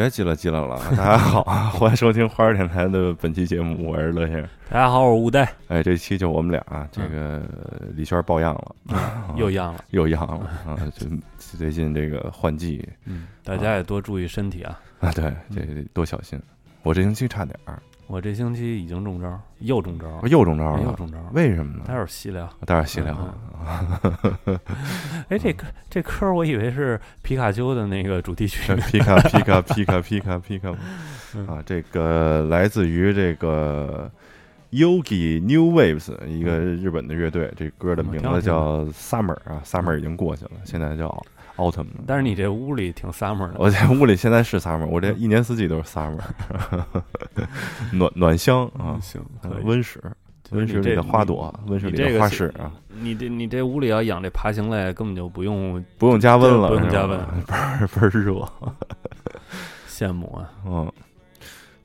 别叽了叽了了，大家好，欢迎收听花儿电台的本期节目，我是乐先生。大家好，我是吴代，哎，这期就我们俩，这个李轩抱恙了，又恙了。又恙了啊！就最近这个换季嗯，大家也多注意身体啊。啊，对，这多小心。我这星期差点儿，我这星期已经中招，又中招我，又中招了，又中招。为什么呢？待会儿细聊。待会儿细聊。哎，这歌这歌我以为是皮卡丘的那个主题曲。皮卡皮卡皮卡皮卡皮卡嗯啊，这个来自于这个 Yogi New Waves 一个日本的乐队，这歌的名字叫 Summer 啊，Summer 已经过去了，现在叫 Autumn 了。但是你这屋里挺 summer 的。我这屋里现在是 Summer，我这一年四季都是 Summer，暖暖香啊嗯，，行，温室，温室里的花朵，温室里的花室啊，你这你这屋里要养这爬行类，根本就不用不用加温了，不用加温 倍儿倍儿热。羡慕啊。嗯，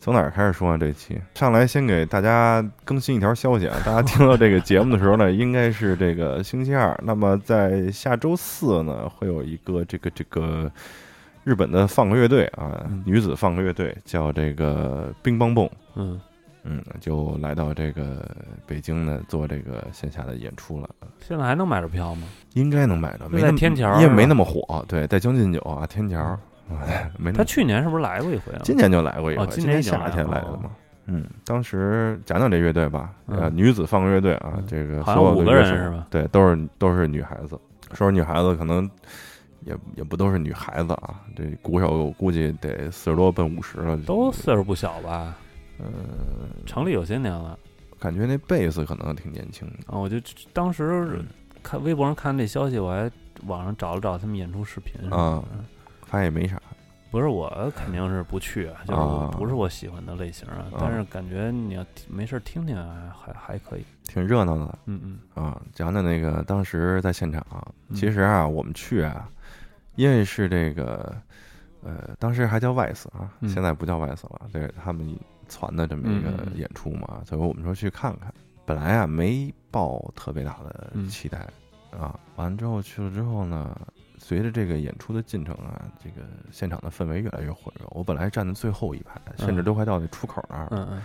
从哪儿开始说啊？这期上来先给大家更新一条消息啊！大家听到这个节目的时候呢，应该是这个星期二。那么在下周四呢，会有一个这个这个日本的放克乐队啊，嗯女子放克乐队叫这个冰棒蹦，嗯，嗯，就来到这个北京呢做这个线下的演出了。现在还能买着票吗？应该能买着，没在天桥因为没那么火。对，在将进酒啊，天桥，哎 没他去年是不是来过一回啊？今年就来过一回，哦今今年夏天来的嘛。嗯，当时讲讲这乐队吧，嗯呃，女子放克乐队啊，嗯这个好像五个所有的乐手人是吧？对，都是都是女孩子。说是女孩子，可能也也不都是女孩子啊。这鼓手我估计得四十多奔五十了，都岁数不小吧？呃，成立有些年了感觉那贝斯可能挺年轻的。啊！我就当时嗯看微博上看这消息，我还网上找了找他们演出视频啊的发现也没啥，不是我肯定是不去啊，就是啊不是我喜欢的类型啊。但是感觉你要没事儿听听啊，还还可以。挺热闹的嗯嗯啊。讲讲那个当时在现场，嗯其实啊，我们去啊，因为是这个，呃，当时还叫 Vice 啊，嗯现在不叫 Vice 了，对他们传的这么一个演出嘛，所以我们说去看看。本来啊没抱特别大的嗯期待、啊，完了之后去了之后呢，随着这个演出的进程啊，这个现场的氛围越来越火热。我本来站在最后一排，甚至都快到那出口那儿，嗯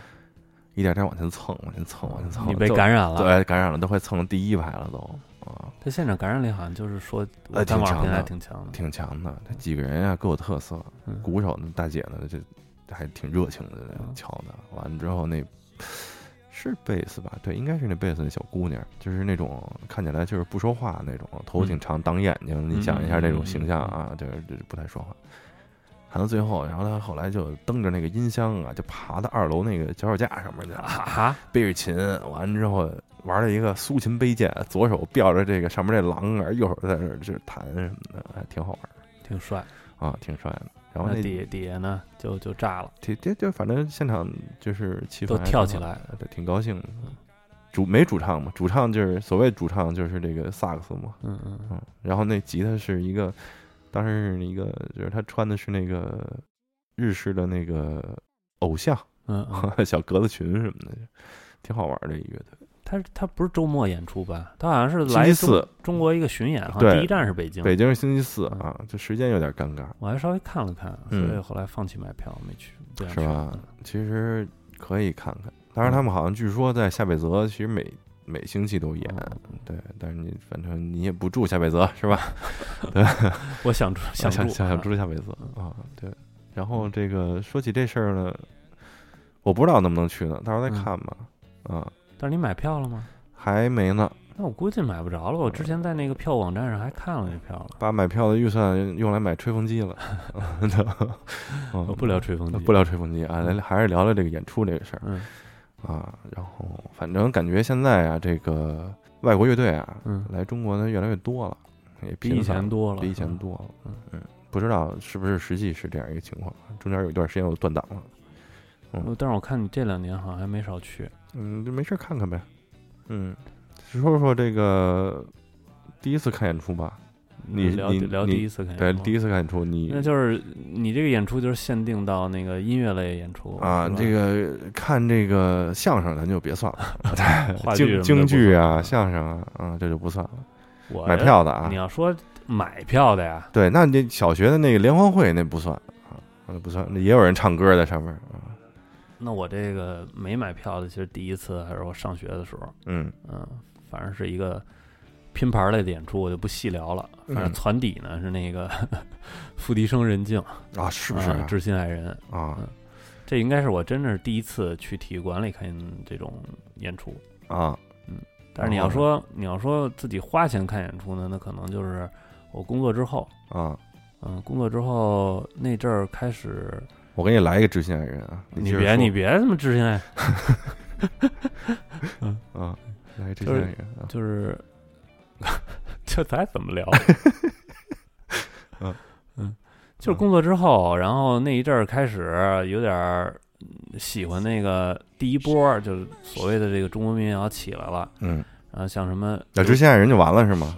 一点点往前蹭，往前蹭，往前蹭，嗯，你被感染了。对，感染了，都快蹭到第一排了都啊。他现场感染力好像就是说，挺强的挺强的。挺强的，他几个人啊、各有特色。嗯鼓手那大姐呢，就还挺热情的嗯敲的。完了之后那是贝斯吧？对，应该是那贝斯那小姑娘，就是那种看起来就是不说话那种，头挺长，挡眼睛。你想一下那种形象啊，就是就是不太说话。弹到最后，然后他后来就蹬着那个音箱啊，就爬到二楼那个脚手架上面去，啊，背着琴，完之后玩了一个苏琴背剑，左手吊着这个上面这狼儿，右手在这儿就是弹什么的，还挺好玩儿挺帅。啊，挺帅的。然后那那底底下呢，就就炸了。这这就反正现场就是气氛都跳起来的，对，挺高兴的。主没主唱嘛，主唱就是所谓主唱就是这个萨克斯嘛，嗯嗯嗯嗯，然后那吉他是一个，当时是一个就是他穿的是那个日式的那个偶像嗯嗯，小格子裙什么的，挺好玩的一乐队。他他不是周末演出吧？他好像是来中星期四，中国一个巡演，好像对第一站是北京。北京是星期四啊，就时间有点尴尬，我还稍微看了看，所嗯以后来放弃买票，没去，是吧？其实可以看看，当然他们好像据说在夏北泽，其实每每星期都演，嗯对，但是你反正你也不住夏北泽是吧？对我想住 想想想想住夏北泽啊，对。然后这个说起这事儿呢，我不知道能不能去呢，到时候再看吧。啊，但是你买票了吗？还没呢，那我估计买不着了。我之前在那个票网站上还看了那票了。把买票的预算用来买吹风机了。不聊吹风机，不聊吹风机啊，来还是聊聊这个演出这个事儿嗯啊。然后反正感觉现在啊，这个外国乐队啊，嗯，来中国的越来越多了，也比以前多了，比以前嗯。多了。嗯嗯，不知道是不是实际是这样一个情况，中间有一段时间我断档了。嗯但是我看你这两年好像还没少去。嗯，就没事儿看看呗。嗯，说说这个第一次看演出吧？你聊你你聊第一次看对，演出第一次看演出，你那就是你这个演出就是限定到那个音乐类演出啊，这个看这个相声咱就别算了，京京剧啊、相声啊，啊，这就不算了。买票的啊你，要说买票的呀，对，那你小学的那个联欢会那不算啊，那不算，那也有人唱歌在上面啊，那我这个没买票的，其实第一次还是我上学的时候，嗯嗯，反正是一个拼盘类的演出，我就不细聊了。反正嗯攒底呢是那个付笛声任静，啊，是不是知心爱人，啊这应该是我真的是第一次去体育馆里看这种演出。啊嗯但是你要说你要说自己花钱看演出呢，那可能就是我工作之后，啊！嗯，工作之后那阵儿开始，我给你来一个知心爱人啊，你别你别这么知心爱，啊，来知就是心爱人啊，就是 这咱怎么聊？嗯。嗯，就是工作之后，然后那一阵儿开始有点喜欢那个第一波儿，就是所谓的这个中国民谣起来了，嗯，然后像什么那知心爱人就完了是吗？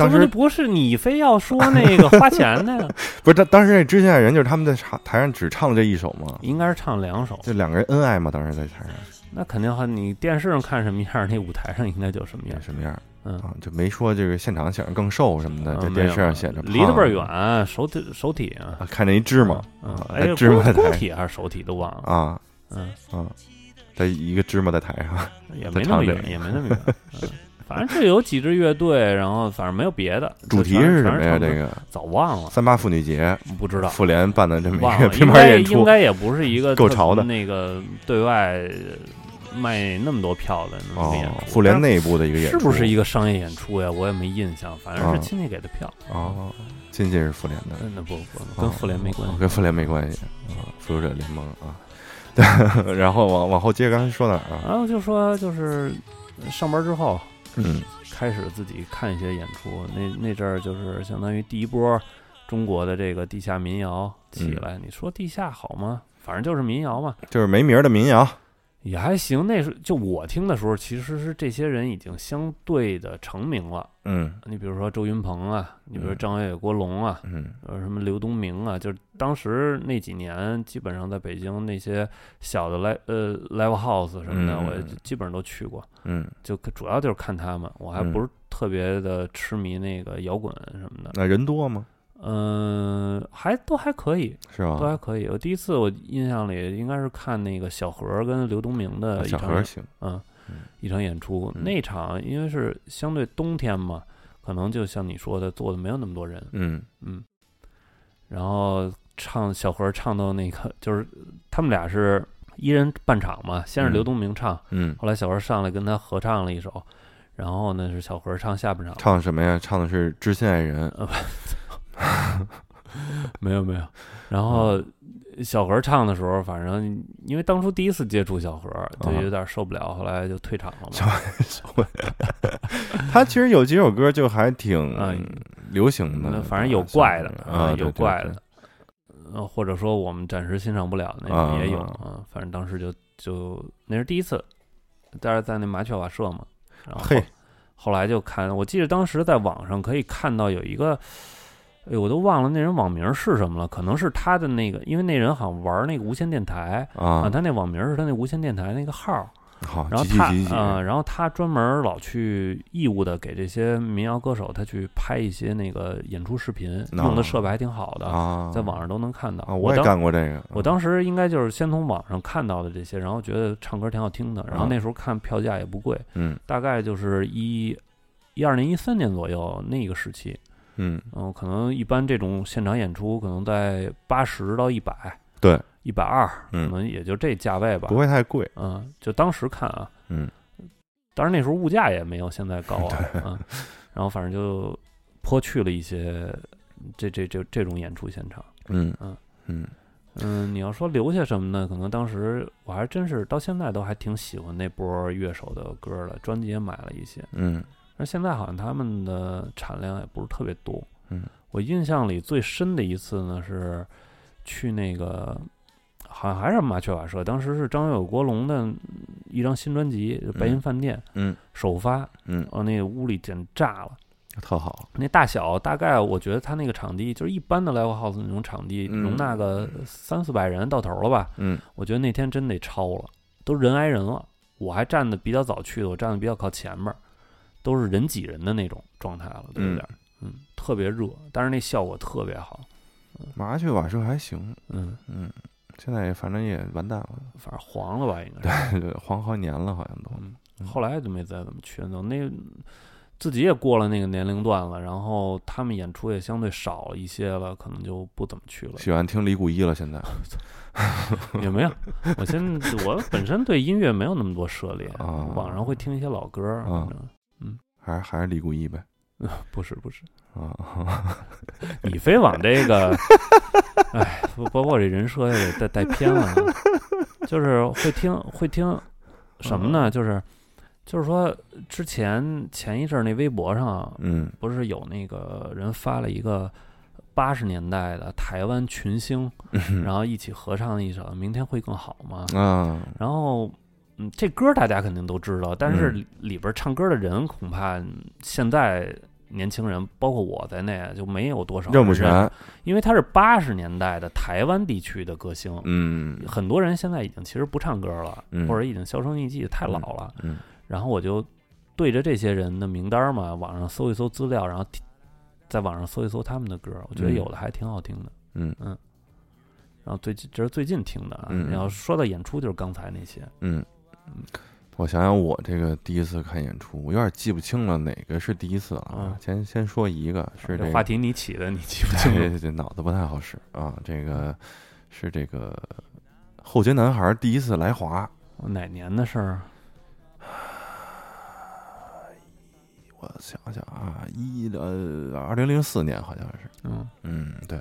当时不是你非要说那个花钱的呀，不是，当当时那知心爱人就是他们在台台上只唱了这一首吗？应该是唱两首，就两个人恩爱嘛，当时在台上。那肯定和你电视上看什么样，那舞台上应该就什么样。什么样？嗯，啊？就没说这个现场显得更瘦什么的，在嗯电视上显着离得倍儿远，手体手体啊，啊，看见一芝麻嗯，啊哎，芝麻在台体还是手体都忘了，啊。嗯，啊，在一个芝麻在台上也没那么远，也没那么远。嗯反正就有几支乐队，然后反正没有别的。主题是什么呀？这个早忘了，三八妇女节，不知道，妇联办的这么。一个拼 应该盘演出，应该也不是一个特够潮的那个对外卖那么多票的演出。，妇联内部的一个演出，是不是一个商业演出呀？我也没印象，反正啊是亲戚给的票。哦，亲戚是妇联的，嗯，那不不跟妇联没关系。哦跟妇联没关系啊，复仇者联盟啊。对，然后往往后接刚才说哪儿啊？然后就说就是上班之后嗯开始自己看一些演出，那那阵儿就是相当于第一波中国的这个地下民谣起来。你说地下好吗？反正就是民谣嘛，就是没名儿的民谣，也还行。那时候就我听的时候，其实是这些人已经相对的成名了。嗯。你比如说周云鹏啊，你比如说嗯。张伟伟、郭龙啊，嗯。呃，什么刘东明啊，就是当时那几年，基本上在北京那些小的 live 呃 live house 什么的，嗯我基本上都去过，嗯，就主要就是看他们，我还嗯。不是特别的痴迷那个摇滚什么的，那人多吗？嗯、还都还可以，是吧都还？可以。我第一次我印象里应该是看那个小何跟刘东明的一场演，小何行，嗯嗯，一场演出，嗯那场因为是相对冬天嘛，可能就像你说的，坐的没有那么多人，嗯嗯，然后唱小何唱到那个，就是他们俩是一人半场嘛，先是嗯刘东明唱，嗯，后来小何上来跟他合唱了一首，然后呢是小何唱下半场，唱什么呀？唱的是《知心爱人》。没有没有，然后小何唱的时候，反正因为当初第一次接触小何，就啊有点受不了，后来就退场了小嘛。他其实有几首歌就还挺嗯流行的，反正有怪的啊，有怪的，呃，或者说我们暂时欣赏不了那啊种也有啊。啊。反正当时就就那是第一次，但是在那麻雀瓦舍嘛，然后后来就看，我记得当时在网上可以看到有一个，哎，我都忘了那人网名是什么了，可能是他的那个，因为那人好像玩那个无线电台啊，啊，他那网名是他那无线电台那个号儿，好，然后他啊、然后他专门老去义务的给这些民谣歌手，他去拍一些那个演出视频，用的设备还挺好的，啊，在网上都能看到。啊，我也干过这个，我当时应该就是先从网上看到的这些，然后觉得唱歌挺好听的，然后啊那时候看票价也不贵，嗯。大概就是一一二年、一三年左右那个时期，嗯，然后，可能一般这种现场演出可能在八十到一百，对，一百二，嗯。可能也就这价位吧。不。会太贵，嗯，就当时看啊，嗯。当然那时候物价也没有现在高啊，嗯，然后反正就颇去了一些这这这这种演出现场。嗯。嗯。嗯。嗯，你要说留下什么呢？可能当时我还真是到现在都还挺喜欢那波乐手的歌的，专辑也买了一些。嗯但是现在好像他们的产量也不是特别多。嗯，我印象里最深的一次呢是去那个，好像还是麻雀瓦舍，当时是张学友、国龙的一张新专辑《白银饭店》嗯首发，嗯哦，那个屋里简直炸了。特好，那大小大概我觉得他那个场地就是一般的 live house 那种场地，嗯容纳个三四百人到头了吧。嗯我觉得那天真得超了，都人挨人了。我还站的比较早去的，我站的比较靠前面儿，都是人挤人的那种状态了，都有点儿，嗯，特别热，但是那效果特别好，麻雀瓦舍还行，嗯，嗯，现在反正也完蛋了，反正黄了吧，应该对，对，黄好几年了，好像都。后来就没再怎么去了，那自己也过了那个年龄段了，然后他们演出也相对少了一些了，可能就不怎么去了。喜欢听李谷一了，现在。也没有，我现在我本身对音乐没有那么多涉猎，啊。网上会听一些老歌儿，啊还是还是李谷一呗。不是不是，啊，你非往这个，哎，不包括这人设也给带带偏了，就是会听会听什么嗯呢？就是就是说之前前一阵儿那微博上嗯不是有那个人发了一个八十年代的台湾群星，然后一起合唱一首《明天会更好》吗？啊，然后，嗯，这歌大家肯定都知道，但是嗯里里边唱歌的人恐怕现在年轻人，包括我在内，就没有多少认不全。因为他是八十年代的台湾地区的歌星，嗯很多人现在已经其实不唱歌了，嗯或者已经销声匿迹，太老了。嗯然后我就对着这些人的名单嘛，网上搜一搜资料，然后听在网上搜一搜他们的歌，我觉得嗯有的还挺好听的。嗯然后最近这是最近听的啊，嗯你要说到演出，就是刚才那些。嗯，我想想，我这个第一次看演出，我有点记不清了哪个是第一次了啊嗯。先先说一个，是这个话题你起的，你记不清对楚。对对，脑子不太好使啊。这个是这个后街男孩第一次来华，哪年的事儿？我想想啊，一呃二零零四年好像是，嗯，嗯，对，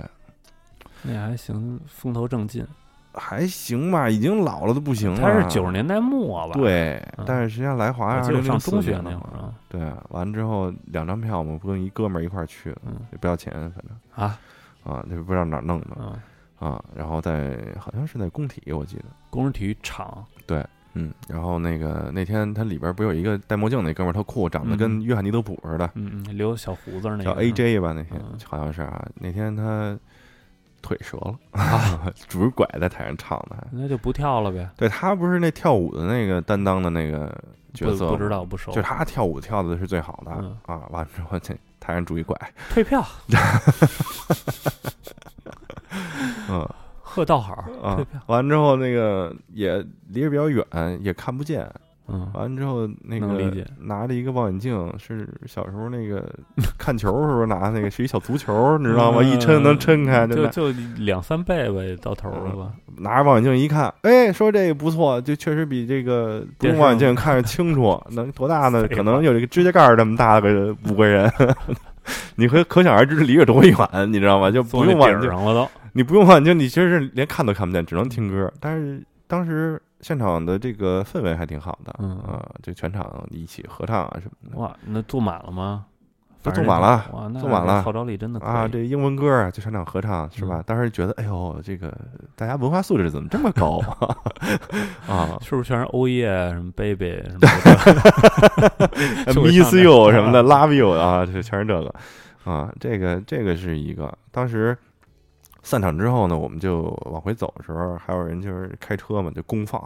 那还行，风头正劲。还行吧，已经老了都不行了。他是九十年代末吧？，对嗯，但是实际上来华我记得我二零零四上中学那会儿啊。对，完了之后两张票嘛，不跟一哥们儿一块儿去也不要钱，反正啊，啊，那不知道哪儿弄的嗯，啊。然后在好像是在工体，我记得，工人体育场。对嗯。然后那个那天他里边不有一个戴墨镜那哥们儿特酷，长得跟嗯约翰尼德普似的，嗯嗯，留小胡子儿那个叫 AJ 吧？那天嗯好像是啊。那天他腿折了 啊，拄着拐在台上唱的。那就不跳了呗。对他不是那跳舞的那个担当的那个角不不知道不熟。就他跳舞跳的是最好的、嗯啊！完了之后，这台上拄一拐，退票，嗯贺道好，啊退票。，完了之后那个也离着比较远，也看不见。嗯，完了之后，那个拿着一个望远镜，是小时候那个 看球时候拿那个，是一小足球，你知道吗？一抻能抻开，就就两三倍呗，到头了吧？拿着望远镜一看，哎，说这个不错，就确实比这个不用望远镜看着清楚。能多大呢？可能有这个指甲盖儿这么大个五个人，你可可想而知离着多远，你知道吗？就不用望远了都。你不用望远镜，你其实是连看都看不见，只能听歌。但是当时现场的这个氛围还挺好的，嗯啊，就全场一起合唱啊什么的。哇，那坐满了吗？都坐满了哇，坐满了号召力真的啊，这英文歌啊，就全场合唱是吧？嗯当时觉得，哎呦，这个大家文化素质怎么这么高啊 是不是全是欧耶什么 baby 什么？Miss you 什么的，Love you 啊，这全是这个啊。这个这个是一个。当时散场之后呢，我们就往回走的时候，还有人就是开车嘛，就公放，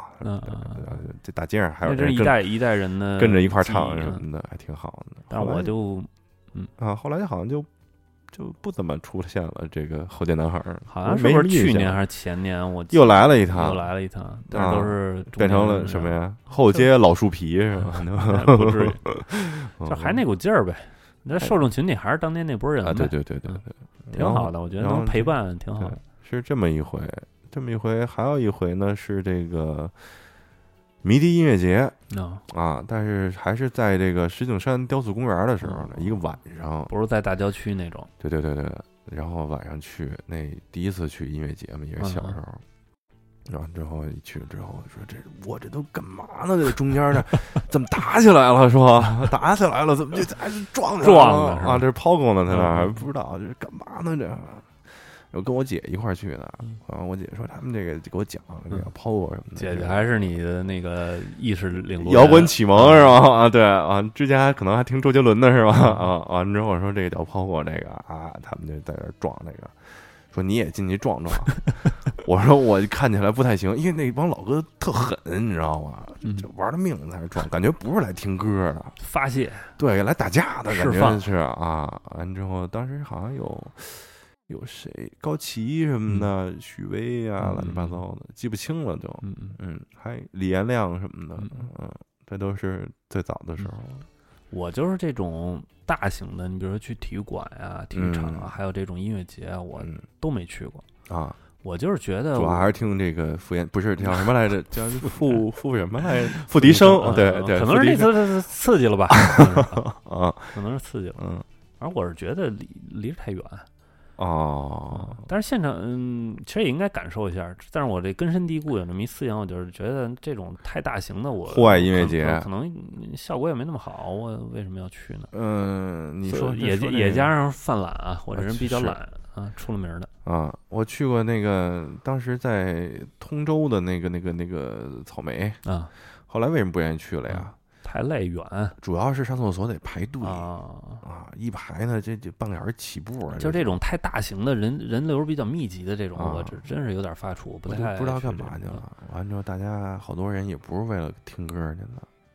这大街上还有人跟一代一代人的跟着一块唱什么的，还挺好的。但是我就嗯啊，后来好像就就不怎么出现了。这个后街男孩儿好像是去年还是前年，我又来了一趟又，来了一趟，但是都是变成了什么？呀？后街老树皮是吧？哎不至于，嗯就还那股劲儿呗。那受众群体还是当年那波人啊，对对对对对，挺好的，我觉得能陪伴挺好的。，是这么一回，这么一回，还有一回呢是这个迷笛音乐节啊，啊，但是还是在这个石景山雕塑公园的时候呢，嗯一个晚上，不是在大郊区那种，对对对对，然后晚上去，那第一次去音乐节嘛，也是小时候。然后之后一去之后说这我这都干嘛呢？这中间呢，怎么打起来了？是吧？打起来了，怎么就还是撞上撞了啊？这是抛钩呢，在那儿嗯不知道这是干嘛呢？这我跟我姐一块儿去的嗯，然后我姐说他们这个给我讲这个抛过什么的，姐姐还是你的那个意识领路摇滚启蒙是吧？啊，对啊，之前还可能还听周杰伦的是吧？啊，完了之后说这个叫抛过这个啊，他们就在这儿撞这个，说你也进去撞撞。我说我看起来不太行，因为那帮老哥特狠，你知道吗？嗯就玩了命在那儿撞，感觉不是来听歌的，发泄，对，来打架的感觉是啊。完之后，当时好像有有谁，高旗什么的，许巍啊，嗯乱七八糟的，记不清了就。嗯嗯。嗯，还李延亮什么的，嗯嗯，这都是最早的时候。我就是这种大型的，你比如说去体育馆呀、体育场啊，嗯还有这种音乐节啊，我嗯都没去过。啊，我就是觉得我，主要还是听这个傅炎，不是叫什么来着？叫傅傅 什么来着？傅笛声，嗯对对，可能是那次刺激了吧，可能是啊，可能是刺激了。嗯，反正我是觉得离离着太远，哦，但是现场，嗯，其实也应该感受一下。但是我这根深蒂固有那么一思想，我就是觉得这种太大型的我，户外音乐节可可能效果也没那么好，我为什么要去呢？嗯，你说也也加上犯懒啊，我这人比较懒啊，出了名儿的。啊，我去过那个当时在通州的那个那个那个草莓，啊，后来为什么不愿意去了呀？太累远主要是上厕所得排队啊，啊，一排呢，这这半个小时起步啊，就这种太大型的人人流比较密集的这种，啊我这真是有点发怵，不我太不知道干嘛去了。完之后，大家好多人也不是为了听歌去的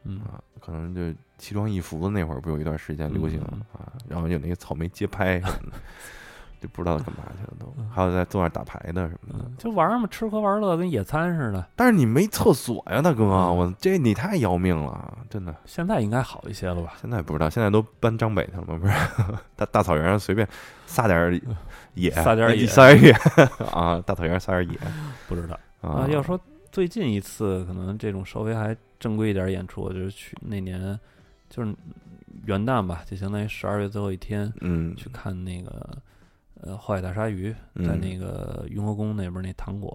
嗯。啊，可能就奇装异服的那会儿，不有一段时间流行嗯。啊，然后有那个草莓街拍什么的，就不知道干嘛去了都嗯。还有在坐那儿打牌的什么的。嗯，就玩嘛，吃喝玩乐跟野餐似的。但是你没厕所呀，大哥，嗯我这你太要命了，真的。现在应该好一些了吧？现在不知道，现在都搬张北去了吗？不是，大大草原上随便撒点儿野，撒点儿野撒点野 啊，大草原上撒点野不知道啊啊。。要说最近一次可能这种稍微还正规一点儿演出，就是去那年就是元旦吧，就相当于十二月最后一天嗯，去看那个呃后海大鲨鱼，嗯。在那个雍和宫那边那糖果，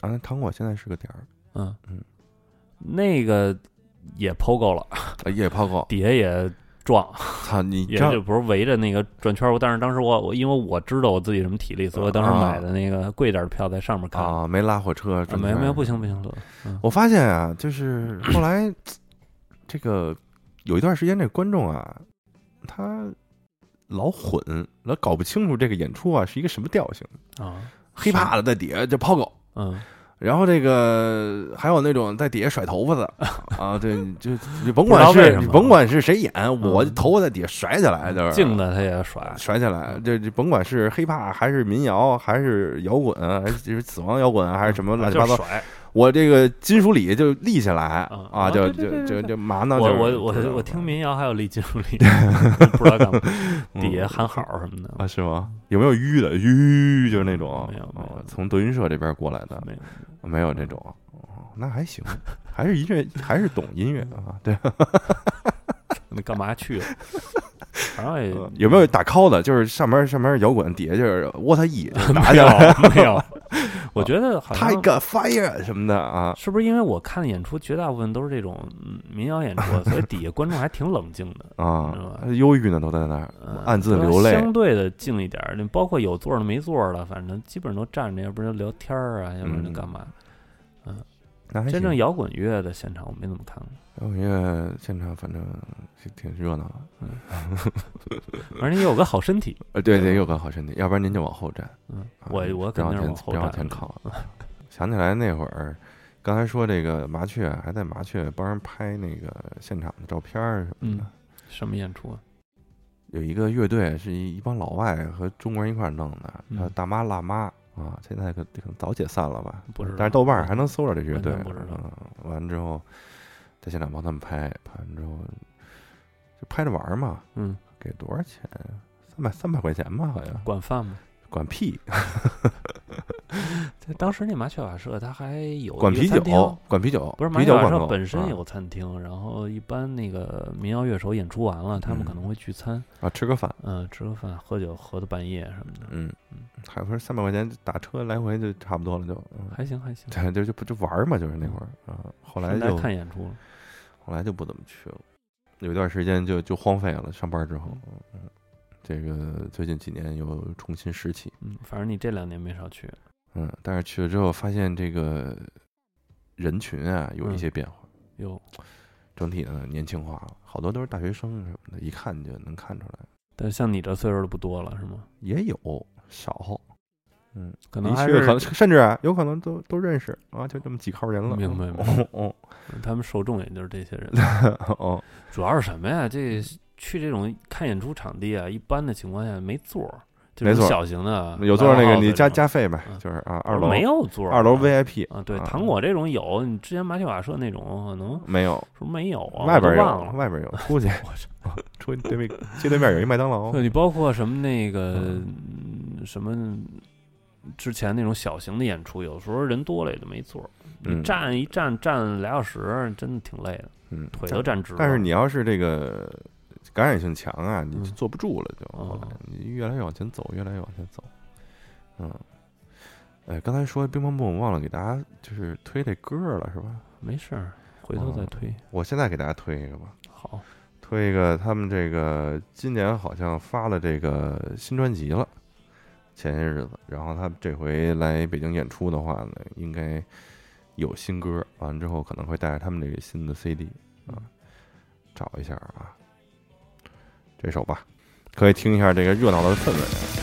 啊，那糖果现在是个点儿，嗯嗯，那个也抛够了，呃野泡糕，底下也撞，操你这也就不是围着那个转圈儿。但是当时我我因为我知道我自己什么体力，所以我当时买的那个贵点儿的票在上面看。啊，没拉火车，啊，没有没有，不行不行，嗯。我发现啊，就是后来 这个有一段时间，这观众啊，他老混，老搞不清楚这个演出啊是一个什么调性，啊，黑怕的在底下就抛狗。嗯然后这个还有那种在底下甩头发的 啊，对，就你甭管是你甭管是谁演，我嗯头发在底下甩起来，就是静的他也甩，甩起来，这这甭管是黑怕还是民谣还是摇滚，还是就是死亡摇滚还是什么乱七八糟，甩。我这个金属里就立起来嗯啊，啊就就就就嘛呢？我就是我我我听民谣还有立金属力，不知道干嘛，底下喊好什么的，啊，是吗？有没有吁的吁？就是那种没有没有哦从德云社这边过来的，没有。没有这种。哦那还行，还是音乐，还是懂音乐啊。对，那干嘛去了？反正也有没有打 call 的？就是上面上面摇滚，底下就是 what 一打没有起来没有？我觉得好像，Tiger Fire 什么的啊。是不是因为我看的演出绝大部分都是这种嗯民谣演出，所以底下观众还挺冷静的，啊，忧郁呢，都在那儿嗯暗自流泪相对的静一点儿，包括有座儿的没座儿的，反正基本上都站着，要不然就聊天儿啊，要不然就干嘛。那还行真正摇滚乐的现场我没怎么看过，摇滚乐现场，反正挺挺热闹的。反正你有个好身体，呃，对对，有个好身体，要不然您就往后站。嗯，啊我我肯定往后别往前靠。想起来那会儿，刚才说这个麻雀还在麻雀帮人拍那个现场的照片什么嗯的。，什么演出啊？有一个乐队是一一帮老外和中国人一块儿弄的，叫嗯大妈辣妈啊，现在可可能早解散了吧？不知道但是豆瓣儿还能搜着这乐队。完全不知道嗯，完了之后在现场帮他们拍，拍完之后就拍着玩嘛，嗯，给多少钱？三百三百块钱吧，好像。管饭吗？管屁，在当时那麻雀瓦舍，它还有管啤酒，管啤酒，不是麻啤雀瓦舍本身有餐厅，然后一般那个民谣乐手演出完了，他们嗯。可能会聚餐，啊，吃个饭，嗯，吃个饭、喝酒，喝到半夜什么的，嗯嗯，还不是三百块钱打车来回就差不多了，就，嗯。还行还行。对，就就不就玩嘛，就是那会儿啊，后来就看演出了，后来就不怎么去了，有一段时间就就荒废了，上班之后，嗯，这个最近几年又重新拾起，嗯，反正你这两年没少去，嗯，但是去了之后发现这个人群啊有一嗯些变化，哟，整体呢年轻化了，好多都是大学生什么的，一看就能看出来。但像你这岁数的不多了，是吗？也有少，嗯，可能还是可能甚至啊，有可能都都认识啊，就这么几号人了。明白明哦哦他们受众也就是这些人。哦，主要是什么呀？这去这种看演出场地啊，一般的情况下没座儿，这种没错小型的有座儿那个你加加费呗，嗯。就是啊，二楼。没有座儿，二楼 VIP 啊，对，啊。糖果这种有，你之前马戏瓦舍那种可能没有，是不是没有啊？外边忘了。外边有，出去我操！出去对面街对面有一麦当劳。对，你包括什么那个、什么之前那种小型的演出，有时候人多了也就没座儿，你嗯站一站站俩小时，真的挺累的，嗯，腿都站直了。但是你要是这个感染性强啊，你就嗯。坐不住了，就哦。后来你越来越往前走，越来越往前走，嗯。哎，刚才说乒乓波，我忘了给大家就是推这歌了，是吧？没事儿，回头再推。我现在给大家推一个吧，好，推一个他们这个今年好像发了这个新专辑了，前些日子，然后他们这回来北京演出的话呢，应该有新歌，完了之后可能会带着他们这个新的 CD 啊，找一下啊，这首吧，可以听一下这个热闹的氛围。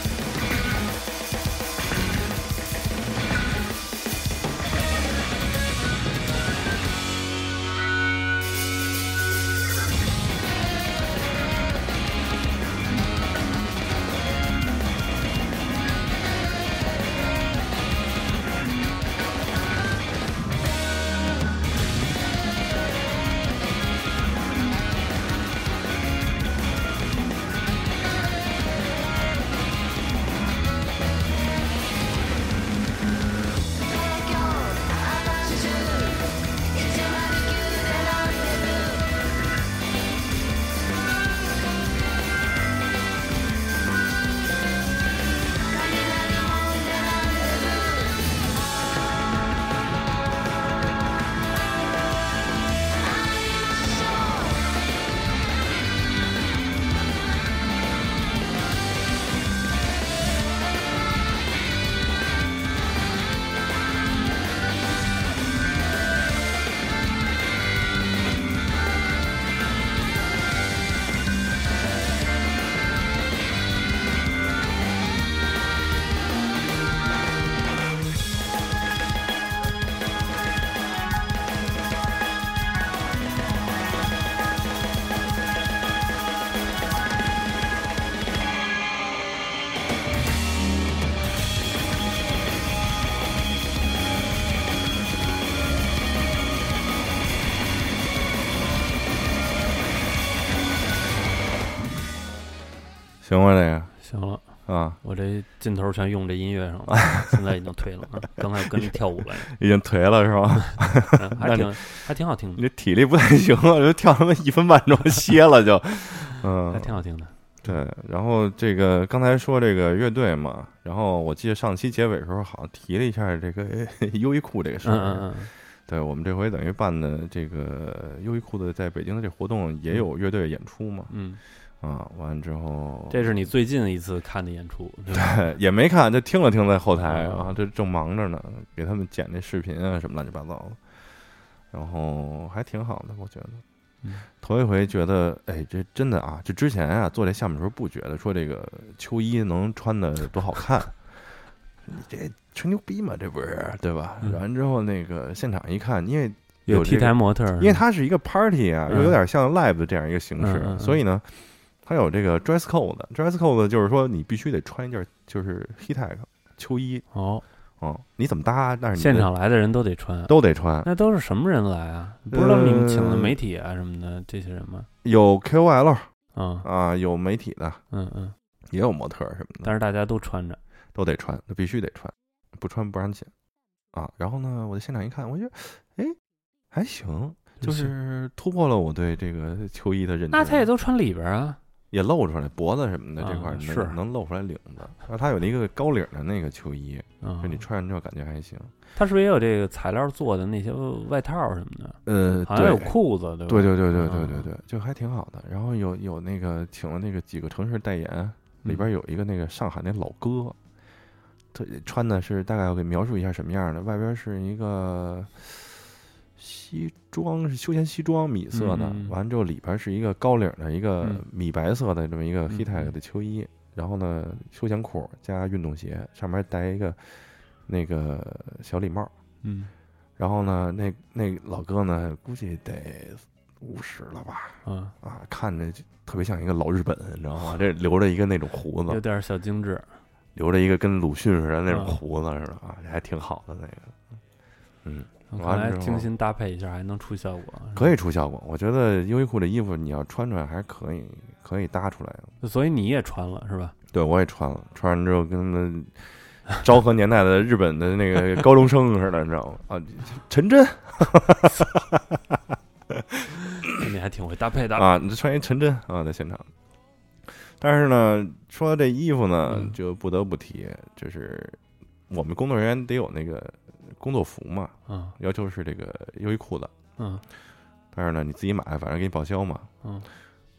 行吗？这个行了，啊，我这劲头全用这音乐上了，现在已经退了啊。刚才跟着跳舞来着，已经颓了是吧？嗯还挺还挺好听的，你这体力不太行了，就跳他妈一分半钟歇了就，嗯还，挺好听的。对，然后这个刚才说这个乐队嘛，然后我记得上期结尾的时候好像提了一下这个优衣库这个事儿。嗯嗯嗯，对我们这回等于办的这个优衣库的在北京的这活动也有乐队演出嘛，嗯，啊，完之后这是你最近一次看的演出，对？也没看，就听了听在后台嗯啊，这正忙着呢，给他们剪那视频啊什么乱七八糟的，然后还挺好的，我觉得。嗯头一回觉得，哎，这真的啊！就之前啊做这项目的时候，不觉得说这个秋衣能穿的多好看，你这吹牛逼嘛，这不是对吧？嗯完之后那个现场一看，因为有有 T 台模特儿，因为它是一个 party 啊，嗯又有点像 live 的这样一个形式，嗯嗯嗯所以呢，它有这个 dress code。dress code 就是说你必须得穿一件就是 heat tech 秋衣，哦，哦，你怎么搭，但是你现场来的人都得穿，都得穿。那都是什么人来啊？不知道你们请的呃媒体啊什么的这些人吗？有 KOL 嗯啊，有媒体的，嗯嗯，也有模特儿什么的，但是大家都穿着，都得穿，那必须得穿，不穿不让进啊。然后呢，我在现场一看，我觉得，哎，还行，就是突破了我对这个秋衣的认知。那他也都穿里边啊，也露出来脖子什么的啊这块是能露出来领子，然后它有那个高领的那个秋衣，嗯就，你穿上之后感觉还行。它是不是也有这个材料做的那些外套什么的？呃，好像有裤子，对吧？对对对对对嗯对对，就还挺好的。然后有有那个请了那个几个城市代言里边有一个那个上海那老哥，他穿的是大概我给描述一下什么样的，外边是一个西装，是休闲西装，米色的，完了之后里边是一个高领的一个嗯米白色的这么一个嗯 h e t e 嗯的秋衣，然后呢休闲裤加运动鞋，上面戴一个那个小礼帽。嗯然后呢，那那老哥呢，估计得五十了吧？啊，啊，看着就特别像一个老日本，你知道吗？这留着一个那种胡子，有点小精致。留着一个跟鲁迅似的那种嗯胡子似的啊，还挺好的那个。嗯，看完了之后来精心搭配一下还能出效果。可以出效果。我觉得优衣库的衣服你要穿出来还是可以，可以搭出来的。所以你也穿了是吧？对，我也穿了，穿上之后跟那昭和年代的日本的那个 高中生似的，你知道吗？啊，陈真你还挺会搭配的。啊，你穿一陈真啊，在现场。但是呢，说到这衣服呢，嗯就不得不提，就是我们工作人员得有那个工作服嘛，嗯。要求是这个优衣库的。嗯。但是呢，你自己买，反正给你报销嘛。嗯。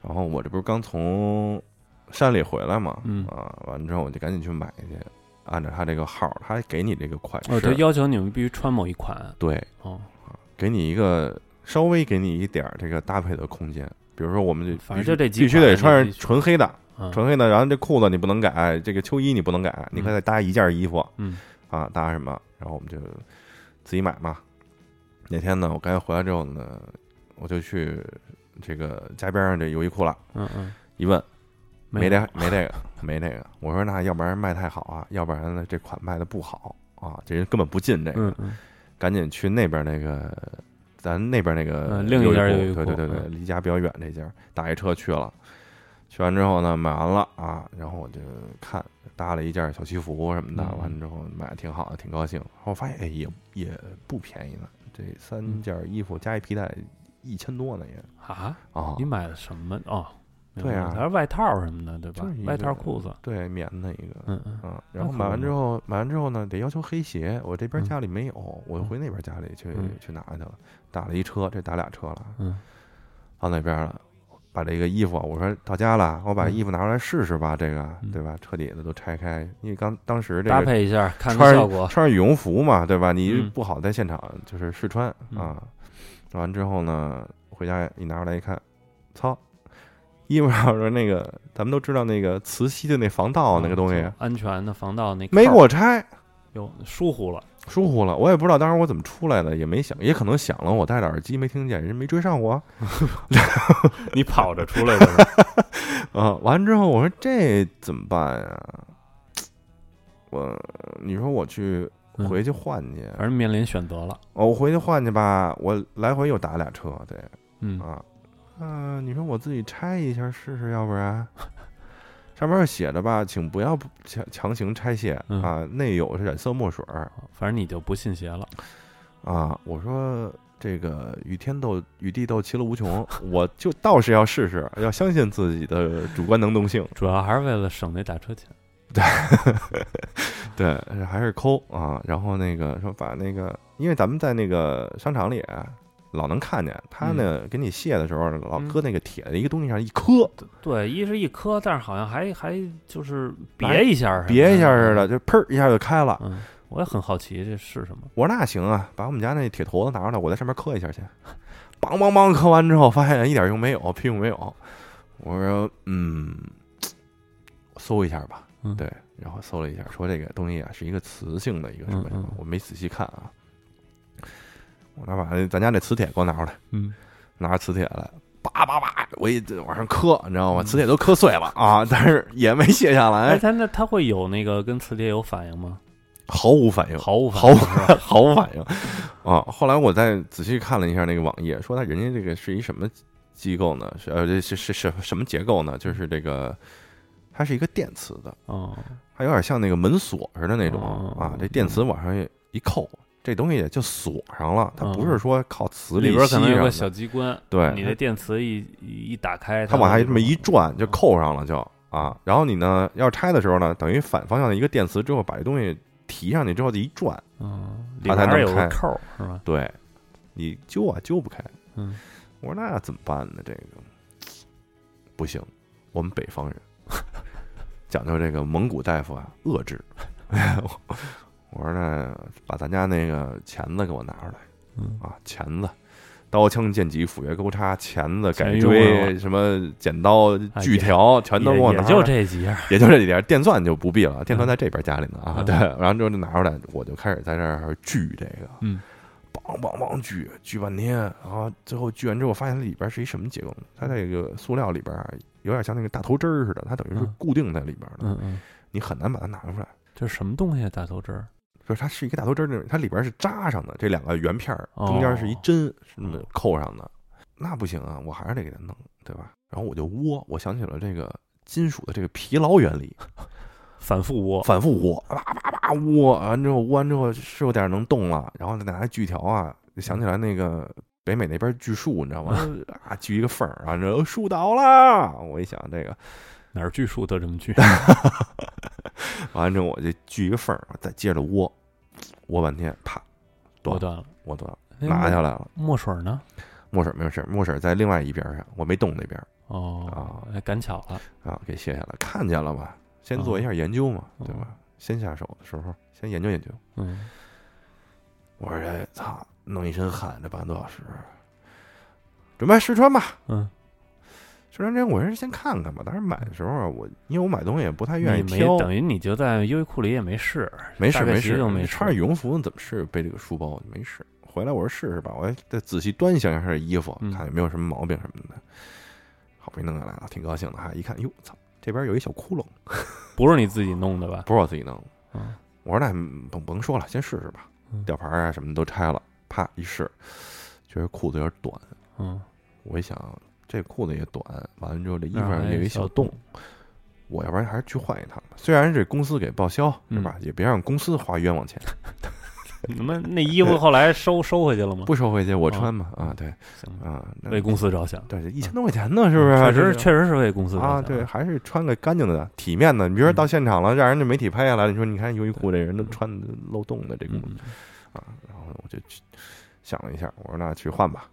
然后我这不是刚从山里回来嘛，嗯。啊，完了之后我就赶紧去买去，按照他这个号，他给你这个款式，哦，他要求你们必须穿某一款。对，哦，给你一个稍微给你一点儿这个搭配的空间。比如说，我们就反正就这几必须得穿纯黑的，嗯。纯黑的，然后这裤子你不能改，这个秋衣你不能改，你可以再搭一件衣服。嗯啊，搭什么？然后我们就自己买嘛。那天呢，我刚才回来之后呢，我就去这个家边上这优衣库了，嗯嗯，一问没这没这个没这个，我说那要不然卖太好啊，要不然呢这款卖的不好啊，这人根本不进这个，嗯嗯赶紧去那边那个咱那边那个嗯另一家优衣库对对对对，嗯离家比较远这家，打一车去了。去完之后呢，买完了啊，然后我就看搭了一件小西服什么的，嗯。完了之后买的挺好的，挺高兴。然后我发现哎也也不便宜呢，这三件衣服加一皮带一千多呢也啊，啊。你，买的什么？哦？对啊还是外套什么的，对吧就是一？外套个裤子，对棉的一个，嗯嗯嗯，然后买完之后，买完之后呢，得要求黑鞋，我这边嗯。家里没有，我就回那边家里去、嗯。去拿去了，打了一车，这打俩车了，嗯。到那边了，把这个衣服，我说到家了，我把嗯衣服拿出来试试吧，这个嗯对吧？彻底的都拆开，因为刚当时这个搭个配一下，看穿看效果。穿着羽绒服嘛，对吧？你嗯不好在现场就是试穿嗯啊。完之后呢，回家一拿出来一看，操！衣服上说那个，咱们都知道那个磁吸的那防盗那个东西，嗯安全的防盗那没给我拆，哟疏忽了，疏忽了，我也不知道当时我怎么出来的，也没想，也可能想了，我戴着耳机没听见，人没追上我。你跑着出来的？啊，完之后我说这怎么办呀？我你说我去嗯回去换去，反正面临选择了。哦，我回去换去吧，我来回又打俩车，对嗯啊，嗯、你说我自己拆一下试试，要不然上面写着吧，请不要强强行拆卸、嗯啊，内有染色墨水儿反正你就不信邪了。啊。我说这个与天斗与地斗，其乐无穷，我就倒是要试试，要相信自己的主观能动性。主要还是为了省那打车钱。对，对还是抠啊。然后那个说把那个，因为咱们在那个商场里啊老能看见他呢，给你卸的时候，老嗯搁那个铁的一个东西上一磕，对，一是一磕，但是好像还还就是别一下别一下似的，就砰一下就开了。嗯，我也很好奇这是什么。我说那行啊，把我们家那铁坨子拿出来，我在上面磕一下去。梆梆梆磕完之后，发现一点用没有，屁用没有。我说嗯，搜一下吧。嗯对，然后搜了一下，说这个东西啊是一个磁性的一个什么什么我没仔细看啊。我拿把咱家那磁铁给我拿出来，嗯，拿着磁铁来，叭叭叭，我一往上磕，你知道吗？嗯磁铁都磕碎了啊，但是也没卸下来哎，来，它那它会有那个跟磁铁有反应吗？毫无反应，毫无反毫无应？毫无反应 啊！后来我再仔细看了一下那个网页，说他人家这个是一什么机构呢？是呃，这是是是什么结构呢？就是这个，它是一个电磁的，哦，它有点像那个门锁似的那种哦啊。这电磁往上一扣，这东西也就锁上了，它不嗯是说靠磁里力里边可能有个小机关，对你的电磁一一一打开，它往下这么一转就扣上了就啊。然后你呢要拆的时候呢，等于反方向的一个电磁之后，把这东西提上去之后就一转，嗯，里它才能开边有个扣是吧？对，你揪啊揪不开。嗯，我说那怎么办呢？这个不行，我们北方人 讲究这个蒙古大夫啊遏制。我说那把咱家那个钳子给我拿出来嗯啊，钳子。刀枪剑戟斧钺钩叉钳子改锥什么剪刀啊锯条全都给我也也就拿出来这几样，也就这几样，电钻就不必了，电钻在这边家里呢啊。嗯对，然后之后就拿出来，我就开始在这儿锯这个，嗯，梆梆梆锯，锯半天，然后最后锯完之后，发现里边是一什么结构呢？它这个塑料里边啊有点像那个大头针儿似的，它等于是嗯固定在里边的，嗯嗯，你很难把它拿出来。这是什么东西啊？大头针儿？就是它是一个大头针儿那种，它里边是扎上的，这两个圆片儿哦中间是一针，是那么扣上的。那不行啊，我还是得给它弄，对吧？然后我就窝，我想起了这个金属的这个疲劳原理，反复窝，反复窝，叭叭叭窝，完之后窝完之后是有点能动了，然后再拿锯条啊，就想起来那个北美那边锯树，你知道吗？啊，锯一个缝儿，然后树倒了。我一想这个，哪儿锯树都这么锯。完了之后我就锯一个缝儿，再接着窝，窝半天，啪，断了，我断了，我断了，拿下来了。墨水呢？墨水没有事儿，墨水在另外一边上，我没动那边哦啊，哎赶巧了，啊，给卸下来，看见了吧？先做一下研究嘛，哦对吧？先下手的时候先研究研究。嗯，我说这操，弄一身汗，这半个多小时，准备试穿吧。嗯，试穿之前，我是先看看吧。当时买的时候啊，我因为我买东西也不太愿意没挑，等于你就在优衣库里也没试，没事没事，其就没穿着羽绒服怎么试背这个书包？没试。回来我说试试吧，我还再仔细端详一下这衣服，嗯看有没有什么毛病什么的。好不容易弄下来了，挺高兴的哈。一看，哟，操，这边有一小窟窿，不是你自己弄的吧？不是我自己弄的。嗯我说那甭甭说了，先试试吧嗯。吊牌啊什么都拆了，啪一试，觉得裤子有点短。嗯，我一想，这裤子也短，完了之后这衣服上有一小洞，我要不然还是去换一趟吧。虽然这公司给报销，嗯是吧？也别让公司花冤枉钱，你们那衣服后来收收回去了吗？不收回去我哦穿嘛。啊，对，行，啊，为公司着想，对一千多块钱呢，是不是？确实确实是为公司着啊，想对，还是穿个干净的、体面的。你比如说到嗯现场了，让人家媒体拍下来，你说你看优衣库这人都穿的漏洞的这种嗯，啊，然后我就去想了一下，我说那去换吧。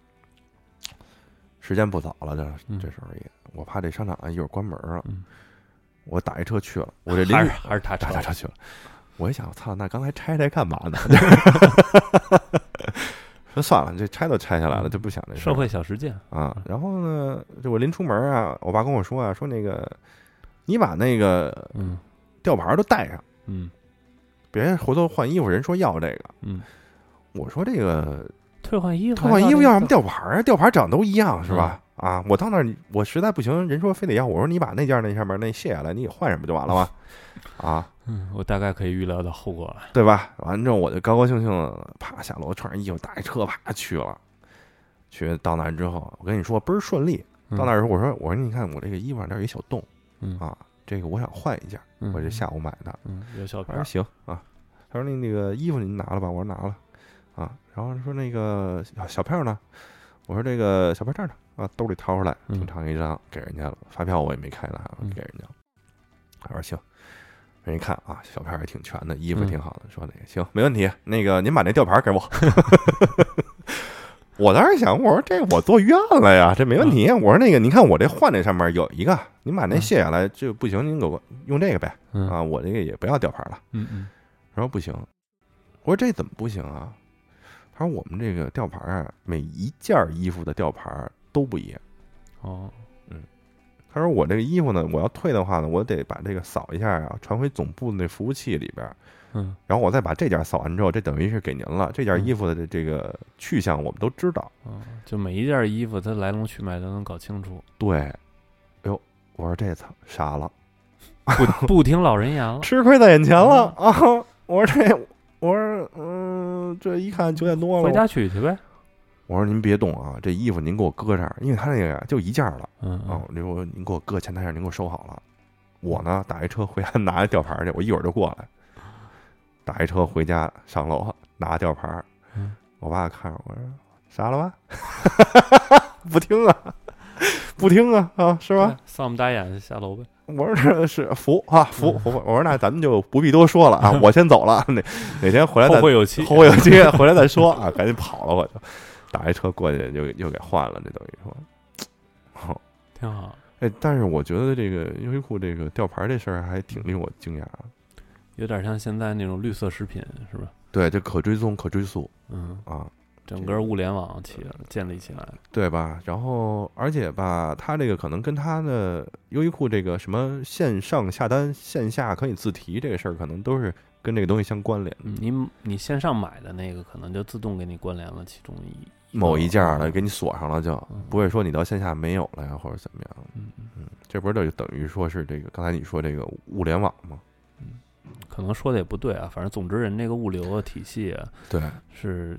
时间不早了，这嗯。这时候也，我怕这商场啊一会儿关门了，嗯。我打一车去了，我这临还是还是他打车。打车去了。我一想，我操，那刚才拆拆干嘛呢？说算了，这拆都拆下来了，就不想这事社会小实践，啊。然后呢，就我临出门啊，我爸跟我说啊，说那个你把那个嗯。吊牌都带上，嗯。别回头换衣服人说要这个。嗯，我说这个退换衣服，退换衣服要什么？吊牌啊？吊牌长都一样是吧？啊，我到那儿我实在不行，人说非得要，我说你把那件那上面那卸下来，你给换上不就完了吗？啊，嗯，我大概可以预料到后果了。对吧？完之后我就高高兴兴的啪下楼，穿上衣服，打一车啪去了。去到那儿之后，我跟你说倍儿顺利。嗯到那儿的时候，我说我说你看我这个衣服上这儿有一小洞嗯啊，这个我想换一件，嗯我这下午买的。嗯有小行啊，他说那那个衣服您拿了吧？我说拿了啊。然后说那个小小票呢？我说这个小票这儿呢啊，兜里掏出来，嗯挺长一张给人家了，发票我也没开呢，嗯给人家。他说行，人一看啊，小票也挺全的，衣服嗯挺好的，说那个行没问题，那个您把那吊牌给我。我当时想，我说这我做冤了呀，这没问题。我说那个，您看我这换这上面有一个，您把那嗯卸下来，这不行，您给我用这个呗。嗯啊，我这个也不要吊牌了。嗯嗯他说不行，我说这怎么不行啊？他说我们这个吊牌啊，每一件衣服的吊牌都不一样。哦嗯他说我这个衣服呢，我要退的话呢，我得把这个扫一下啊，传回总部的那服务器里边，嗯然后我再把这件扫完之后，这等于是给您了。这件嗯衣服的这这个去向我们都知道。嗯，就每一件衣服它来龙去脉都能搞清楚，对，哎呦，我说这操傻了，不不听老人言了。吃亏在眼前了啊！我说这，我说嗯，这一看九点多了，回家取去呗。我说您别动啊，这衣服您给我搁这儿，因为他那个就一件儿了嗯啊。嗯我说您给我搁前台上，您给我收好了。我呢打一车回家拿着吊牌去，我一会儿就过来。打一车回家上楼拿吊牌，嗯我爸看着我说傻了吧？不听啊，不听啊啊，是吧？对丧不打眼下楼呗。我说这是服啊服服，我说那咱们就不必多说了啊，我先走了，哪哪天回来再后会有期。后会有期，回来再说啊，赶紧跑了，我就打一车过去，就又给换了，这等于说，挺好。哎，但是我觉得这个优衣库这个吊牌这事儿还挺令我惊讶的。有点像现在那种绿色食品，是吧？对，就可追踪、可追溯嗯，啊，整个物联网起建立起来。对吧？然后，而且吧，它这个可能跟它的优衣库这个什么线上下单、线下可以自提这个事儿，可能都是跟这个东西相关联你你线上买的那个，可能就自动给你关联了其中一某一件儿了了，给你锁上了就，嗯不会说你到线下没有了呀，或者怎么样。嗯嗯嗯，这不是就等于说是这个刚才你说这个物联网吗？嗯可能说的也不对啊，反正总之人这个物流的体系啊对，是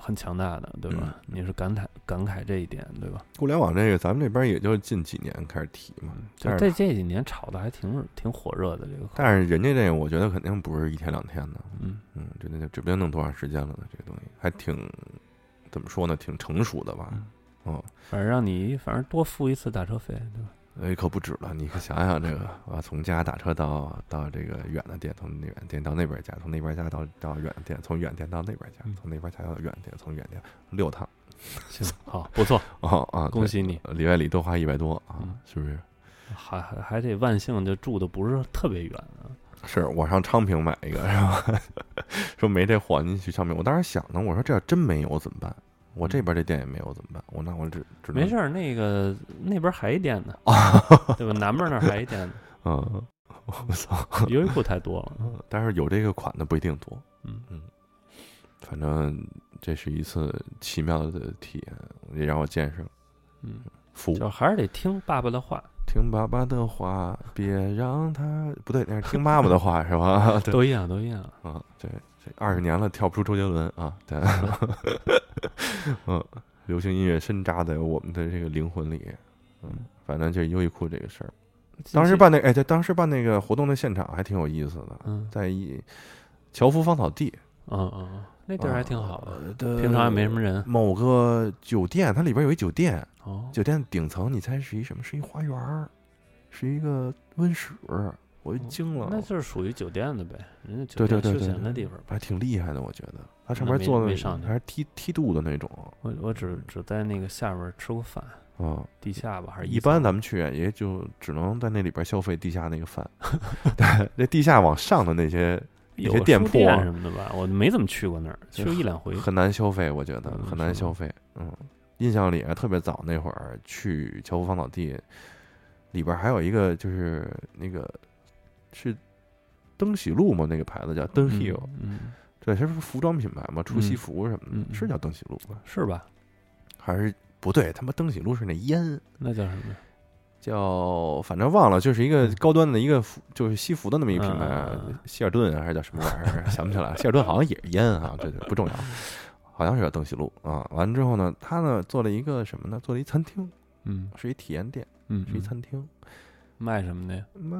很强大的，对吧？你是感慨感慨这一点，对吧？互联网这个咱们这边也就近几年开始提嘛，就但是这这几年炒的还挺挺火热的这个，但是人家这个我觉得肯定不是一天两天的，嗯嗯，这那就指不定弄多长时间了呢，这个东西还挺怎么说呢，挺成熟的吧？嗯嗯，反正让你反正多付一次打车费，对吧？哎，可不止了，你可想想这个啊，从家打车到到这个远的店，从那远店到那边家，从那边家到到远店，从远店到那边家嗯，从那边家到远店，从远店六趟行，好，不错，哦啊，恭喜你，里外里多花一百多啊嗯，是不是？还还还得万幸就住的不是特别远啊，是我上昌平买一个，是吧？说没这货，您去昌平。我当时想呢，我说这要真没有怎么办？我这边这店也没有怎么办？我那我只只能没事儿，那个那边还一店呢，对吧？南边那儿还一店呢，嗯，我操！优衣库太多了，嗯但是有这个款的不一定多。嗯嗯反正这是一次奇妙的体验，也让我见识了嗯，服。就还是得听爸爸的话，听爸爸的话，别让他不对，那是听妈妈的话是吧？都一样，都一样。啊，对，这二十年了跳不出周杰伦啊，对 嗯，流行音乐深扎在我们的这个灵魂里，嗯，反正就是优衣库这个事儿，当时办那哎，对，当时办那个活动的现场还挺有意思的，嗯在一樵夫芳草地，嗯嗯，嗯那地儿还挺好的，平常也没什么人。某个酒店，它里边有一酒店，哦，酒店顶层你猜是一什么？是一花园儿，是一个温室，我就惊了。那就是属于酒店的呗，人家酒店休对对对闲的地方。还挺厉害的，我觉得。他上那没面做的还是梯梯度的那种我我只只在那个下边吃过饭，啊。地下吧还是一般层咱们去也就只能在那里边消费地下那个饭，对，那地下往上的那些有些店铺啊什么的吧，我没怎么去过那儿，去过一两回。很难消费，我觉得嗯很难消费。嗯，印象里啊，特别早那会儿去樵夫芳草地，里边还有一个就是那个是登喜路嘛，那个牌子叫登 hill，、嗯，嗯对，它是服装品牌嘛，出西嗯服什么的，是叫登喜路吧？是吧？还是不对？他妈登喜路是那烟。那叫什么？叫反正忘了，就是一个嗯高端的一个服，就是西服的那么一个品牌，希尔顿啊还是叫什么玩意儿，想不起来了。希尔顿好像也是烟啊，对对，不重要，好像是叫登喜路啊。完了之后呢，他呢做了一个什么呢？做了一餐厅，嗯是一体验店，嗯，是一嗯餐厅，卖什么的呀？卖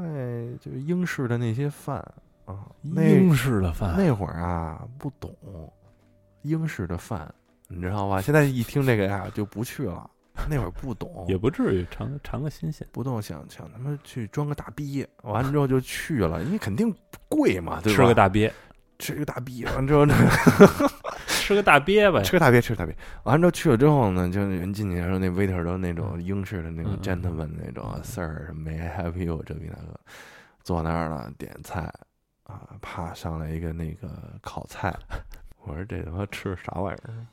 就是英式的那些饭啊。那英式的饭，那会儿啊不懂英式的饭，你知道吧？现在一听这个呀就不去了。那会儿不懂，也不至于尝尝个新鲜，不动想想他妈去装个大逼，完了之后就去了，因为肯定贵嘛，对吧？吃个大鳖，吃个大逼，完了之后呢，吃个大鳖呗。吃个大鳖，吃个大鳖，完了之后去了之后呢，就人进去的时候，那 waiter 都那种英式的那种 gentleman 那种啊 sir 什么 may I help you 这逼那个，坐那儿了点菜啊，啪上来一个那个烤菜，我说这他妈吃啥玩意儿？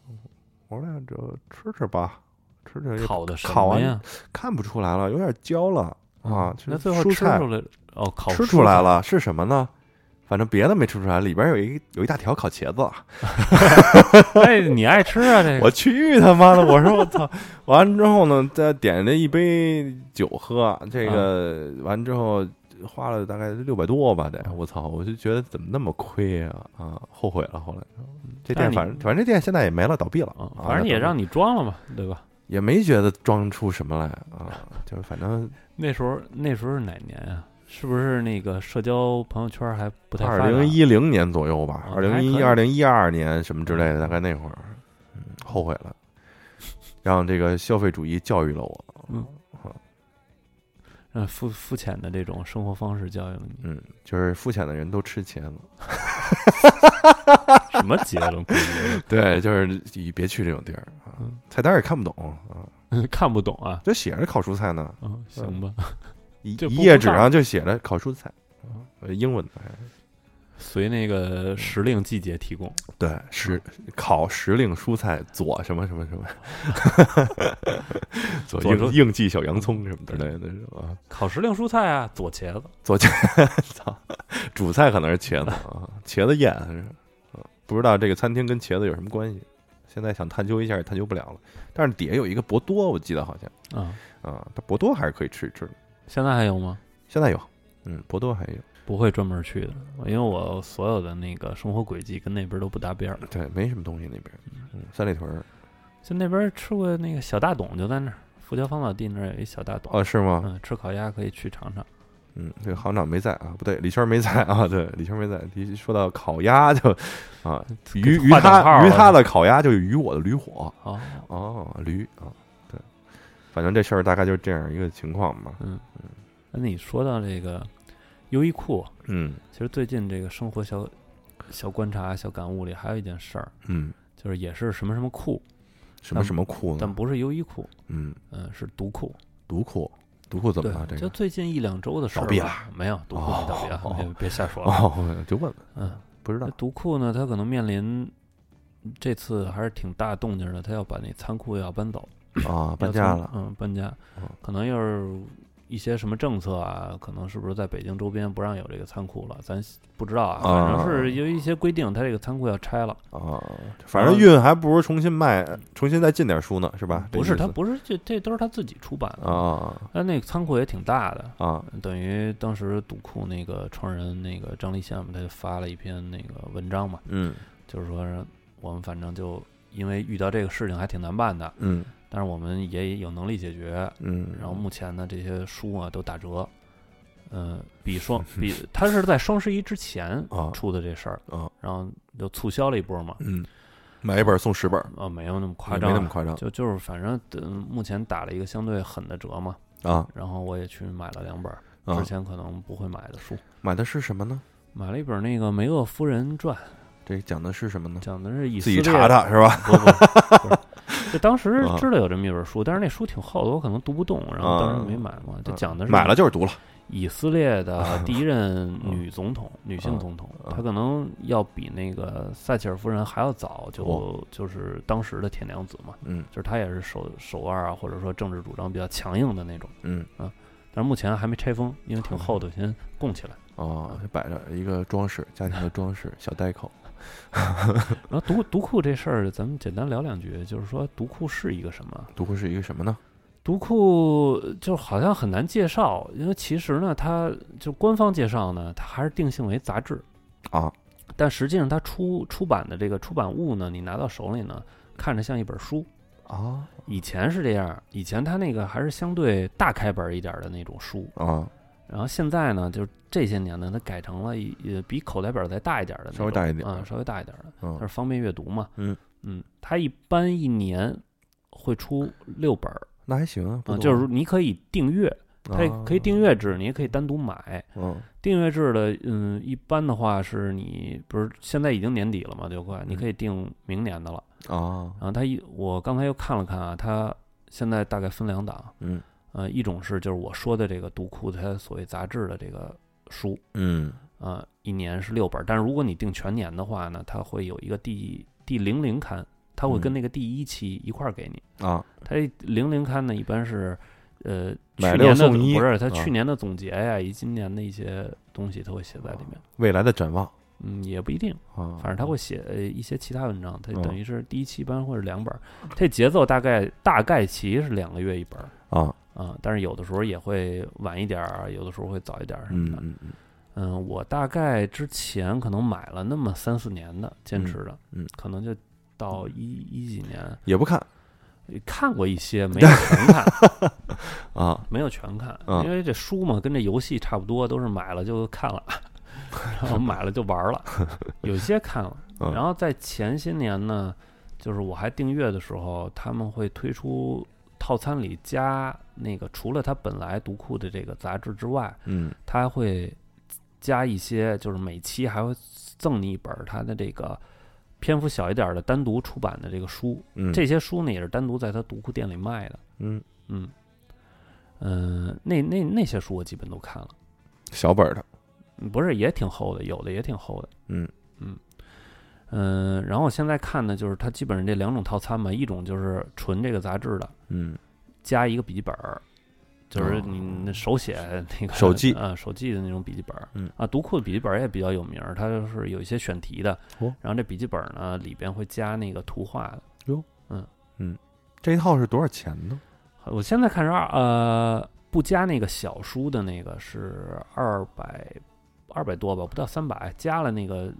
我说那就吃吃吧，吃吃也烤的烤完呀？看不出来了，有点焦了啊，就是那最后吃出来哦，烤吃，出来了是什么呢？反正别的没吃出来，里边有一有一大条烤茄子。哎，你爱吃啊？这个我去他妈的！我说我操！完了之后呢，再点了一杯酒喝，这个完之后花了大概六百多吧，得我操！我就觉得怎么那么亏啊啊！后悔了，后来这店反正反正这店现在也没了，倒闭了啊，啊反正也让你你装了嘛，对吧？也没觉得装出什么来啊，就是反正 那时候那时候是哪年啊？是不是那个社交朋友圈还不太二零一零年左右吧，啊二零一二零一二年什么之类的，大概那会儿，嗯，后悔了，让这个消费主义教育了我，嗯。让肤肤浅的这种生活方式教育了你？嗯，就是肤浅的人都吃茄子，什么结论？不结论对，就是你别去这种地儿啊嗯，菜单也 看不懂啊，看不懂啊。这写着烤蔬菜呢，嗯，行吧，一这一页纸上上就写着烤蔬菜，呃英文的。哎随那个时令季节提供。对，时烤时令蔬菜佐什么什么什么，佐佐出应应季小洋葱什么之类的，是吧？烤时令蔬菜啊，佐茄子。佐茄，操，主菜可能是茄子啊，茄子宴还是，啊不知道这个餐厅跟茄子有什么关系？现在想探究一下也探究不了了。但是底下有一个博多，我记得好像啊，啊，它博多还是可以吃一吃的。现在还有吗？现在有，嗯，博多还有，不会专门去的，因为我所有的那个生活轨迹跟那边都不搭边儿。对，没什么东西那边，嗯，三里屯儿，就那边吃过那个小大董，就在那儿，福桥芳草地那儿有一小大董。哦，是吗？嗯，吃烤鸭可以去尝尝。嗯，这个行长没在啊，不对，李轩没在啊，对，李轩没在。一说到烤鸭就啊，于于他于他的烤鸭就于我的驴火啊，哦，驴啊，对，反正这事儿大概就是这样一个情况吧。嗯嗯那你说到这个优衣库，嗯其实最近这个生活小小观察、小感悟里还有一件事儿，嗯，就是也是什么什么库，什么什么库呢？但不是优衣库，嗯，嗯，是独库。独库，独库怎么了？，这就最近一两周的事儿。倒闭了没有，独库没倒闭啊，哦别别瞎说了。哦，就问问，嗯，不知道那独库呢，它可能面临这次还是挺大动静的，它要把那仓库要搬走，啊，搬家了，嗯，搬家哦，可能又是一些什么政策啊，可能是不是在北京周边不让有这个仓库了，咱不知道啊，反正是有一些规定，它这个仓库要拆了。啊，反正运还不如重新卖，重新再进点书呢，是吧？不是，他不是这这都是他自己出版的，啊但那个仓库也挺大的，啊等于当时赌库那个创始人那个张立宪嘛，他就发了一篇那个文章嘛，嗯就是说我们反正就因为遇到这个事情还挺难办的，嗯但是我们也有能力解决。嗯，然后目前呢，这些书啊都打折，嗯、比双 比它是在双十一之前啊出的这事儿，啊然后就促销了一波嘛，嗯，买一本送十本，啊，没有那么夸没张没，那么夸张就就是反正等，目前打了一个相对狠的折嘛，啊然后我也去买了两本之！前可能不会买的书，买的是什么呢？买了一本那个《梅厄夫人传》，这讲的是什么呢？讲的是以色自己查查是吧？不不，不是，就当时啊。知道有这么一本书，但是那书挺厚的，我可能读不动，然后当时没买嘛。就啊讲的是买了就是读了。以色列的第一任 女总统，女性总统，啊。她可能要比那个撒切尔夫人还要早，就哦。就是当时的铁娘子嘛，嗯。就是她也是手手腕啊，或者说政治主张比较强硬的那种。嗯。啊但是目前还没拆封，因为挺厚的，先供起来。哦，摆着一个装饰，家庭的装饰，小袋口 然后读读库这事儿，咱们简单聊两句，就是说读库是一个什么？读库是一个什么呢？读库就好像很难介绍，因为其实呢，它就官方介绍呢，它还是定性为杂志，啊但实际上它出出版的这个出版物呢，你拿到手里呢，看着像一本书。啊以前是这样，以前它那个还是相对大开本一点的那种书，啊，然后现在呢，就是这些年呢，它改成了一呃比口袋本再大一点的那种，稍微大一点啊、稍微大一点的，嗯它是方便阅读嘛。嗯嗯，它一般一年会出六本儿，那还行啊，就是你可以订阅，它也啊可以订阅制，你也可以单独买。嗯订阅制的，嗯，一般的话是你不是现在已经年底了嘛，就快，你可以订明年的了。啊然后它一，我刚才又看了看啊，它现在大概分两档，嗯呃，一种是就是我说的这个读库它所谓杂志的这个书，嗯啊，一年是六本儿，但是如果你订全年的话呢，它会有一个第第零零刊，它会跟嗯那个第一期一块儿给你。啊它这零零刊呢，一般是呃买去年的不是它啊去年的总结呀，以及今年的一些东西，它会写在里面。未来的展望嗯，也不一定，啊，反正他会写呃一些其他文章，它哦等于是第一期一般会是两本儿，这节奏大概大概其是两个月一本儿啊啊，但是有的时候也会晚一点儿，有的时候会早一点儿什么的。嗯嗯嗯嗯，我大概之前可能买了那么三四年的坚持的，嗯嗯可能就到一一几年也不看看过一些，没有全看，啊没有全看，嗯因为这书嘛跟这游戏差不多，都是买了就看了，然后买了就玩了，有些看了。嗯。然后在前些年呢，就是我还订阅的时候，他们会推出套餐里加那个除了他本来读库的这个杂志之外，嗯。他还会加一些，就是每期还会赠你一本儿它的这个篇幅小一点的单独出版的这个书，嗯，这些书呢也是单独在他读库店里卖的。嗯。嗯，嗯，那那那些书我基本都看了，小本儿的，嗯不是也挺厚的，有的也挺厚的。嗯嗯嗯，然后我现在看的就是它基本上这两种套餐嘛，一种就是纯这个杂志的，嗯加一个笔记本儿，就是哦你那手写那个手记啊，手记的那种笔记本儿。嗯啊，读库的笔记本儿也比较有名儿，它就是有一些选题的。哦然后这笔记本儿呢里边会加那个图画的。哟，嗯嗯这一套是多少钱呢？我现在看是二呃不加那个小书的那个是二百二百多吧，不到三百，加了那个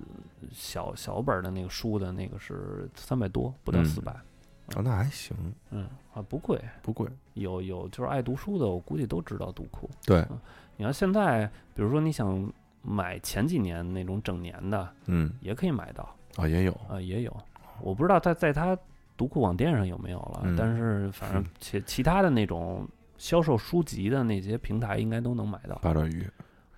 小小本儿的那个书的那个是三百多，不到嗯四百。啊，那还行，嗯啊不贵，不贵。有有就是爱读书的，我估计都知道读库。对，你要现在，比如说你想买前几年那种整年的，嗯也可以买到啊，也有，啊、也有。我不知道在在它读库网店上有没有了，嗯但是反正嗯其其他的那种销售书籍的那些平台应该都能买到。八爪鱼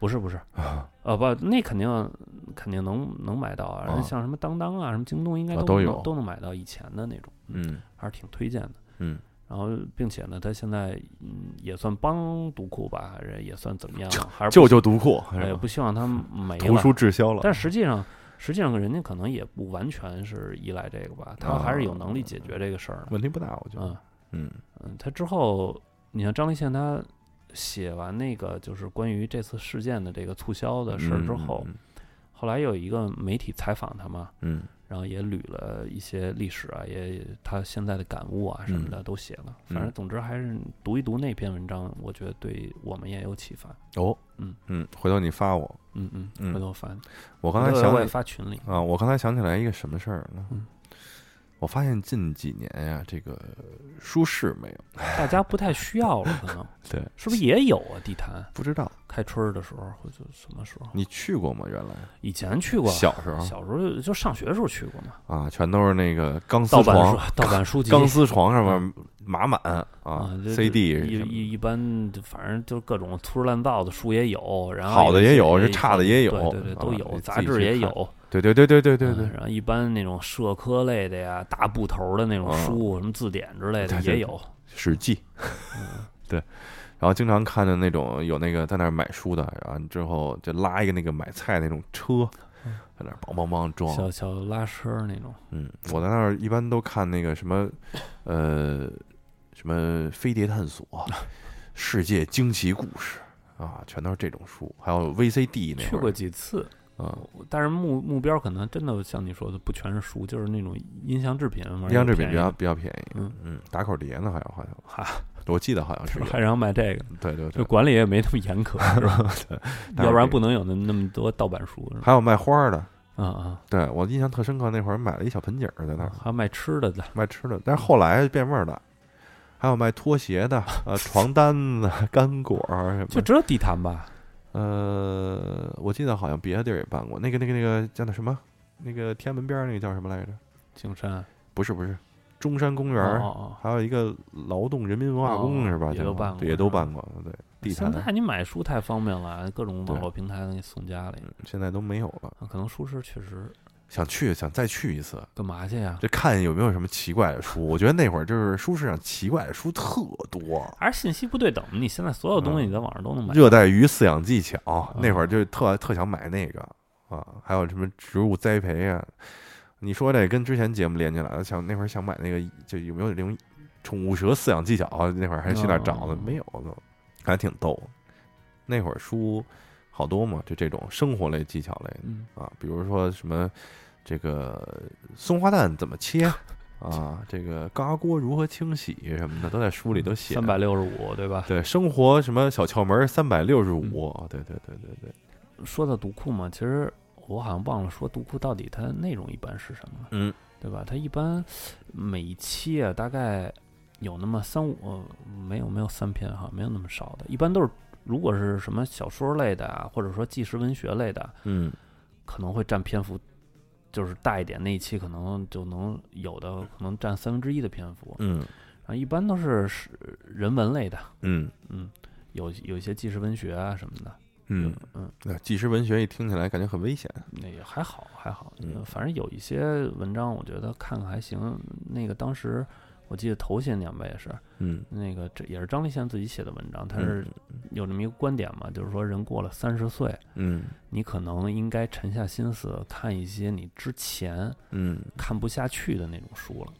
不是不是，啊，呃不，那肯定肯定能能买到啊。啊像什么当当啊，什么京东应该都有都能买到以前的那种，嗯还是挺推荐的。嗯，然后，并且呢，他现在嗯也算帮读库吧，还是也算怎么样？还是救不救读库，哎，是吧不希望他没图了。书滞销了。但实际上，实际上人家可能也不完全是依赖这个吧，他还是有能力解决这个事儿的。问题不大，我觉得。嗯嗯嗯，他之后，你像张立宪他写完那个就是关于这次事件的这个促销的事儿之后，嗯后来有一个媒体采访他嘛，嗯然后也捋了一些历史啊，也他现在的感悟啊什么的都写了。反正嗯总之还是读一读那篇文章，我觉得对我们也有启发。哦，嗯嗯，回头你发我。嗯嗯，嗯回头发。我刚才想我也发群里。啊，我刚才想起来一个什么事儿呢？嗯我发现近几年呀，这个舒适没有，大家不太需要了，可能对，是不是也有啊？地坛不知道开春儿的时候，或者什么时候？你去过吗？原来以前去过，小时候小时候就就上学的时候去过嘛。啊，全都是那个钢丝床，，盗版书籍，钢丝床上面码满啊啊，CD 一一一般，反正就各种粗制滥造的书也有，然后好的也有些是差的也有对对对，都啊有，杂志也有，对对对对对对对。嗯，然后一般那种社科类的呀，大部头的那种嗯。书，什么字典之类的也有。史记，嗯 对，然后经常看的那种有那个在那儿买书的，然后之后就拉一个那个买菜那种车，在那儿梆梆梆装，小小拉车那种，嗯，我在那儿一般都看那个什么，呃，什么飞碟探索、世界惊奇故事啊，全都是这种书，还有 VCD 那去过几次，啊，但是目目标可能真的像你说的，不全是书，就是那种音像制品，音像制品比较比比较便宜，嗯。嗯，打口碟呢，好像好像，哈，我记得好像是有，还让卖这个，对对对，这管理也没那么严苛，是吧？对。要不然不能有那那么多盗版书，还有卖花的，啊啊，对我印象特深刻，那会儿买了一小盆景儿在那儿。还有卖吃的的，卖吃的，但是后来变味儿了。还有卖拖鞋的，呃，床单子、干果儿什么，就只有地毯吧？呃，我记得好像别的地儿也办过，那个那个那个叫那什么，那个天安门边儿那个叫什么来着？景山不是不是，中山公园儿，哦哦哦还有一个劳动人民文化宫、哦是吧？也都办过对也都办过，对，地现坛在你买书太方便了，各种网络平台给你送家里。嗯现在都没有了。啊可能书市确实想去，想再去一次，干嘛去呀？就看有没有什么奇怪的书。我觉得那会儿就是书市上奇怪的书特多，还是信息不对等。你现在所有东西你在网上都能买。热带鱼饲养技巧，嗯那会儿就特特想买那个啊，还有什么植物栽培啊。你说这跟之前节目连起来了，想那会儿想买那个，就有没有那种宠物蛇饲养技巧啊？那会儿还去那儿找的，哦没有都，还挺逗。那会儿书好多嘛，就这种生活类技巧类啊，比如说什么这个松花蛋怎么切啊，这个高压锅如何清洗什么的，都在书里都写。三百六十五，对吧？对生活什么小窍门三百六十嗯五，对对对对对，说到读库嘛，其实我好像忘了说读库到底它内容一般是什么了，嗯对吧？它一般每一期啊，大概有那么三五，呃没有没有三篇哈，没有那么少的，一般都是如果是什么小说类的啊，或者说纪实文学类的，嗯可能会占篇幅。就是大一点那一期，可能就能有的可能占三分之一的篇幅，嗯然后一般都是是人文类的，嗯嗯，有有一些纪实文学啊什么的，嗯嗯，那纪实文学一听起来感觉很危险。那也还好，还好，反正有一些文章，我觉得看看还行。那个当时我记得头些年吧，也是嗯那个这也是张立宪自己写的文章，他是嗯有这么一个观点嘛，就是说人过了三十岁，嗯你可能应该沉下心思看一些你之前嗯，看不下去的那种书了。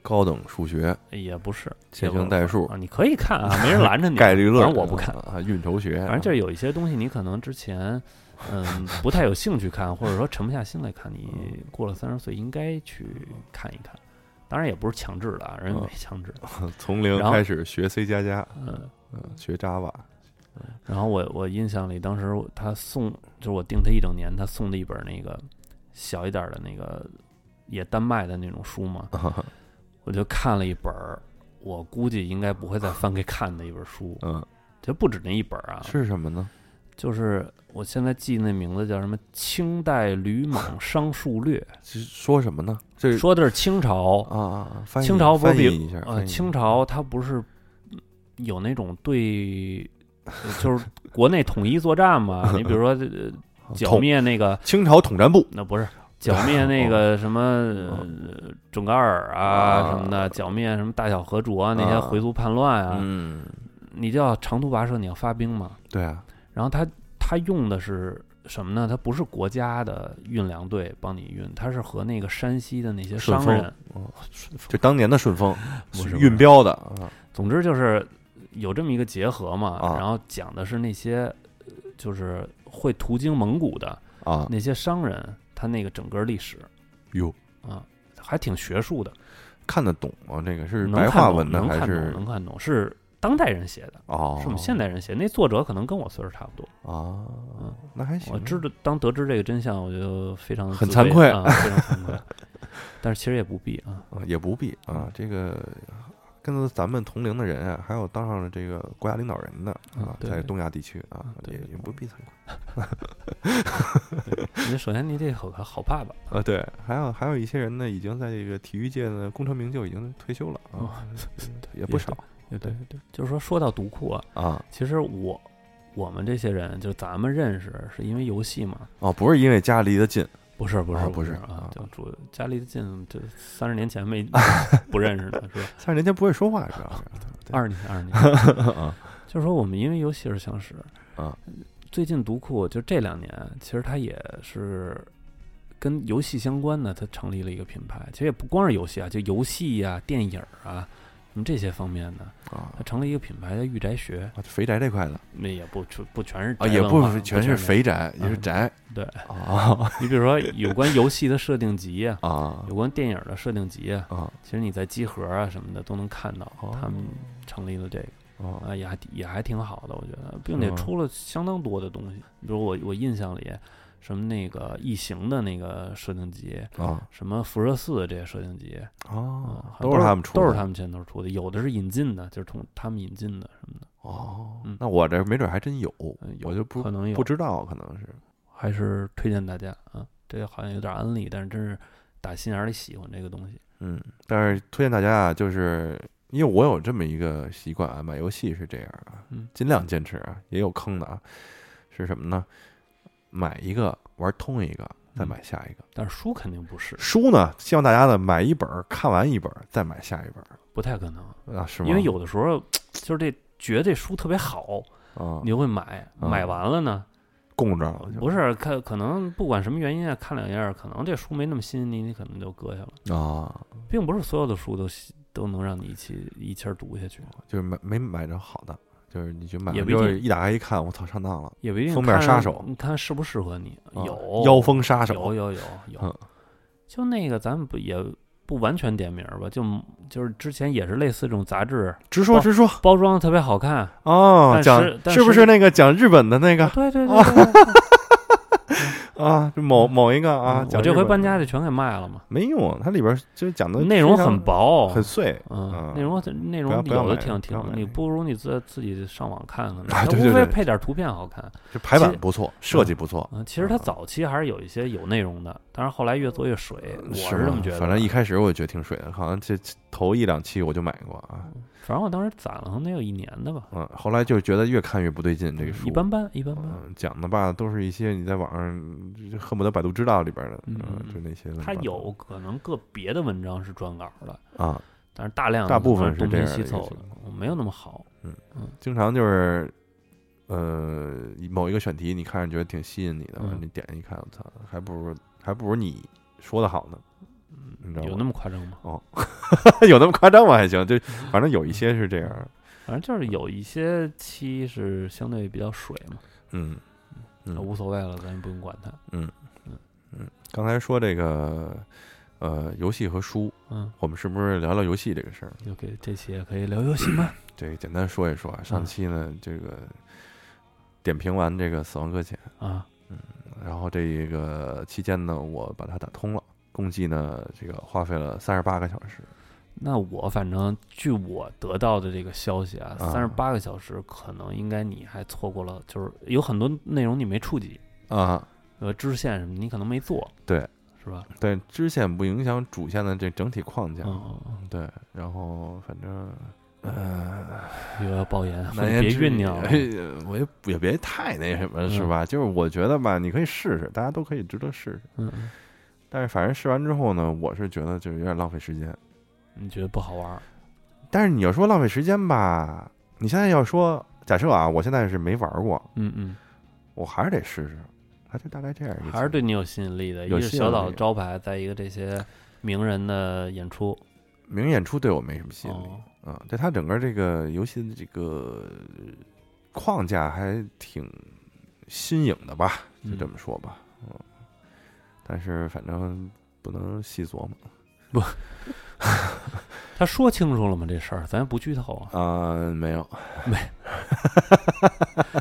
高等数学、也不是线性代数啊，你可以看啊，没人拦着你。概率论，反正我不看。啊，运筹学，反正就是有一些东西，你可能之前嗯不太有兴趣看，或者说沉不下心来看，你过了三十岁应该去看一看。当然也不是强制的啊，人家没强制。从零开始学 C 加加，嗯，嗯，学 Java，然后我我印象里，当时他送就是我订他一整年，他送的一本那个小一点的那个也单卖的那种书嘛，我就看了一本儿，我估计应该不会再翻开看的一本书，嗯，就不止那一本儿啊，是什么呢？就是我现在记那名字叫什么《清代吕蒙 商数略。是说什么呢？这》，说的是清朝啊清朝不是比翻译一下，呃，清朝它不是有那种对，呃就是国内统一作战嘛？你比如说呃剿灭那个，清朝统战部，那不是剿灭那个什么呃准噶尔啊啊什么的，剿灭什么大小和卓啊那些啊。回族叛乱啊，嗯，你就要长途跋涉，你要发兵嘛。对啊，然后他他用的是什么呢？他不是国家的运粮队帮你运，他是和那个山西的那些商人，哦顺丰就当年的顺丰 不是运标的啊，总之就是有这么一个结合嘛。啊然后讲的是那些呃就是会途经蒙古的啊，那些商人，他那个整个历史哟，啊，还挺学术的，看得懂吗？这个是白话能看懂，文的还能看懂，是能看懂，是当代人写的，哦？是我们现代人写的。那作者可能跟我岁数差不多。啊嗯，那还行。我知道，当得知这个真相，我就非常很惭愧啊，非常惭愧。但是其实也不必啊。啊，也不必啊，这个跟咱们同龄的人啊，还有当上了这个国家领导人的啊，在东亚地区啊，也也不必惭愧 你首先你得好好爸爸，啊。对，还有还有一些人呢，已经在这个体育界呢功成名就，已经退休了哦啊，也不少对对对，就是说说到读库啊，啊。其实我我们这些人，就咱们认识是因为游戏嘛，哦，不是因为家离得近不是不是啊不是是啊啊，就主家离得近，就三十年前没 不认识的是吧？三十年前不会说话，主要是对二十年二十年，啊 就是说我们因为游戏而相识啊。最近读库就这两年，其实它也是跟游戏相关的，它成立了一个品牌。其实也不光是游戏啊，就游戏呀、电影啊，什么这些方面的，啊它成了一个品牌的御宅学。啊，肥宅这块的那也不全不全是啊，也不是全是是肥宅，也是嗯宅对啊你比如说有关游戏的设定集呀、啊有关电影的设定集呀、啊其实你在集合啊什么的都能看到，哦他们成立了这个。啊啊，也还也还挺好的，我觉得，并且嗯出了相当多的东西。比如我我印象里，什么那个异形的那个设定集，啊什么辐射四这些设定集，啊啊，，都是他们出的，都是他们牵头出的。有的是引进的，就是从他们引进的什么的，哦嗯，那我这没准还真有，我就不可能有不知道，可能是还是推荐大家啊。这个好像有点安利，但是真是打心眼儿里喜欢这个东西。嗯，但是推荐大家啊，就是因为我有这么一个习惯啊，买游戏是这样啊，嗯尽量坚持啊，也有坑的啊，是什么呢？买一个玩通一个，再嗯。买下一个。但是书肯定不是，书呢，希望大家呢买一本儿看完一本儿，再买下一本儿。不太可能，啊，是吗？因为有的时候 就是这觉得这书特别好，啊，你就会买，啊。买完了呢。供着不是看，可能不管什么原因啊，看两页儿，可能这书没那么吸引你，你可能就搁下了，啊，并不是所有的书都吸都能让你一起一气儿读下去，就是没没买着好的，就是你就买也不一定完之后一打开一看，我操，上当了，也不一定封面杀手你看适不适合你？啊有妖风杀手，有有有有嗯，就那个咱们不也不完全点名吧，就就是之前也是类似这种杂志，直说直说包装特别好看，哦，讲是是不是是那个讲日本的那个对对对对对，啊，就某某一个啊，嗯我这回搬家就全给卖了嘛，没用，它里边就讲的内容很薄，很碎，嗯嗯，内容很内容有的挺挺你不如你自自己上网看看 呢，啊它无非对对对。配点图片好看。就排版不错，设计不错，嗯，其实它啊。早期还是有一些有内容的，但是后来越做越水，我是这么觉得。反正一开始我就觉得挺水的，好像这头一两期我就买过啊，反正我当时攒了可能得有一年的吧，嗯，后来就觉得越看越不对劲，这个书一般般，一般般。嗯，讲的吧都是一些你在网上就恨不得百度知道里边的，嗯就那些乱七它有可能个别的文章是专稿的，啊，但是大量大部分是东拼西凑的没有那么好。嗯嗯经常就是。呃，某一个选题你看着觉得挺吸引你的，嗯你点一看，我操，还不如还不如你说的好呢，你知道吗？有那么夸张吗？哦有那么夸张吗？还行，就反正有一些是这样。反正就是有一些期是相对比较水嘛，嗯那嗯无所谓了，咱也不用管它。嗯嗯嗯，刚才说这个呃游戏和书，嗯，我们是不是聊聊游戏这个事儿？就给这期也可以聊游戏吗？对简单说一说啊。上嗯期呢，这个点评完这个《死亡搁浅啊，》，嗯然后这一个期间呢，我把它打通了，共计呢这个花费了三十八个小时。那我反正据我得到的这个消息啊，啊三十八个小时可能应该你还错过了，就是有很多内容你没触及，啊，呃，支线什么你可能没做，对，是吧？对，支线不影响主线的这整体框架。嗯对，然后反正呃，又要爆言，难言之隐别酝酿了。哎我也也别太那什么，是嗯吧？就是我觉得吧，你可以试试，大家都可以值得试试。嗯，嗯但是反正试完之后呢，我是觉得就是有点浪费时间。你觉得不好玩儿？但是你要说浪费时间吧，你现在要说，假设啊，我现在是没玩过，嗯嗯，我还是得试试，它就大概这样。还是对你有吸引力的。一个是有小岛的招牌，再一个这些名人的演出。名演出对我没什么吸引力哦，啊，对它整个这个游戏的这个框架还挺新颖的吧，就这么说吧，嗯。但是反正不能细琢磨不他说清楚了吗？这事儿咱也不剧透啊。啊，没有，没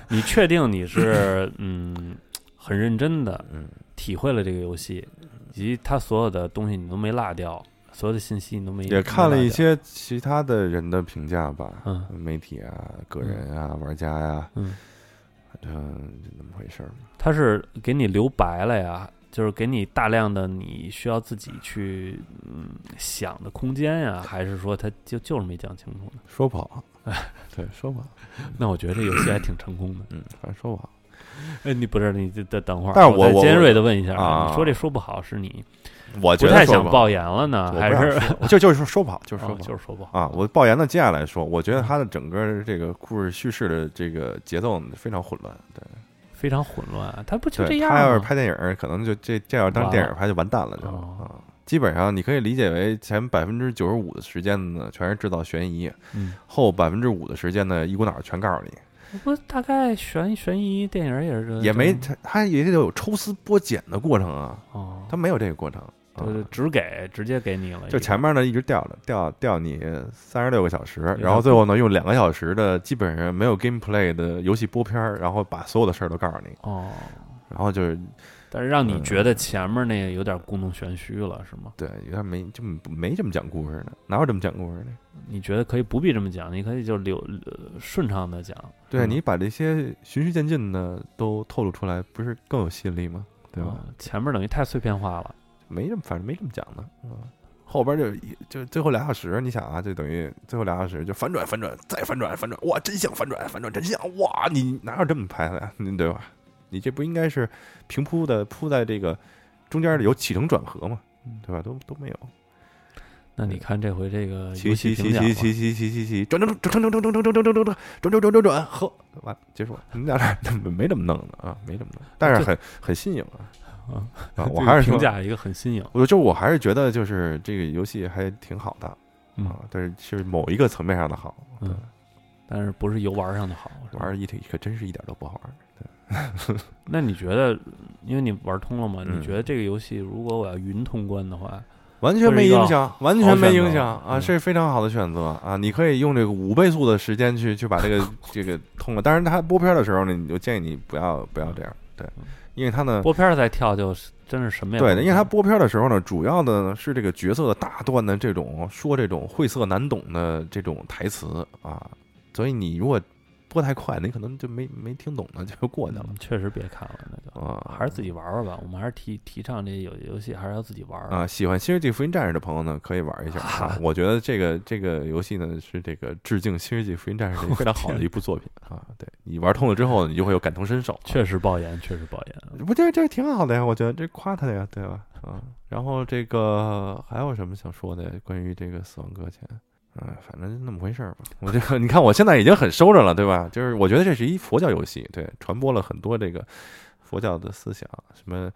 你确定你是嗯很认真的嗯，体会了这个游戏，以及他所有的东西你都没落掉，所有的信息你都没也看了一，些其他的人的评价吧，嗯媒体啊、个人啊、玩家呀、掉嗯，反正就那么回事儿他。是给你留白了呀，就是给你大量的你需要自己去嗯想的空间呀，还是说他就就是没讲清楚呢？说不好，对，说不好，那我觉得这游戏还挺成功的。嗯，反正说不好。哎，你不是你等等会儿，但是我我尖锐的问一下啊你说这说不好是你我觉不太想爆言了呢，还是就就是说说不好，就是说哦不好。就是说不好啊，我爆言的接下来说，我觉得它的整个这个故事叙事的这个节奏非常混乱，对，非常混乱，他不就这对，样他要是？拍电影，可能就这这要当电影拍就完蛋了，就。基本上你可以理解为前百分之九十五的时间呢，全是制造悬疑，嗯，后百分之五的时间呢，一股脑儿全告诉你，不大概悬悬疑电影也是这也没他他也得有抽丝剥茧的过程啊，哦，他没有这个过程，啊对对，只给直接给你了，就前面呢一直吊着吊吊你三十六个小时，然后最后呢用两个小时的基本上没有 gameplay 的游戏播片儿，然后把所有的事儿都告诉你，哦，然后就是但是让你嗯觉得前面那个有点故弄玄虚了，是吗？对有点没就没这么讲故事呢，哪有这么讲故事呢？你觉得可以不必这么讲，你可以就流呃顺畅的讲，嗯对你把这些循序渐进的都透露出来，不是更有吸引力吗？对吧？嗯前面等于太碎片化了，没这么，反正没这么讲的，嗯。后边就一就最后俩小时，你想啊，就等于最后俩小时就反转反转再反转反转，哇，真相反转反转真相，哇，你哪有这么拍的呀？你对吧？你这不应该是平铺的铺在这个中间的有起承转合嘛，嗯对吧？都都没有，那你看这回这个起游戏起评奖吧起起起起起起起转转转转转转转转转转转转转转转转转，呵，完结束了。你们俩这 没这么弄的啊，没这么弄，但是很很新颖啊啊啊！我还是，评价一个很新颖，我就我还是觉得就是这个游戏还挺好的嗯啊，但是是某一个层面上的好，嗯，但是不是游玩上的好，玩儿一可真是一点都不好玩。对 那你觉得，因为你玩通了嘛？嗯你觉得这个游戏如果我要云通关的话，完全没影响，完全没影响啊，是非常好的选择啊！你可以用这个五倍速的时间去去把这个这个通了。当然，它播片的时候呢，你就建议你不要不要这样，对，因为他呢，播片儿再跳就是真是什么也对因为他播片的时候呢，主要的呢是这个角色的大段的这种说这种晦涩难懂的这种台词啊，所以你如果播太快，你可能就没没听懂呢，就过去了嗯确实别看了，那就啊。还是自己玩玩吧。我们还是提提倡这些游游戏还是要自己玩儿啊，。喜欢《新世纪福音战士》的朋友呢，可以玩一下啊。我觉得这个这个游戏呢，是这个致敬《新世纪福音战士》非常好的一部作品 啊。对你玩通了之后，你就会有感同身受啊。确实爆炎，确实爆炎。不，这这挺好的呀，我觉得这夸他的呀，对吧？啊，然后这个还有什么想说的关于这个《死亡搁浅》？嗯，反正就那么回事儿吧。我这个你看，我现在已经很收着了，对吧？就是我觉得这是一佛教游戏，对，传播了很多这个佛教的思想，什么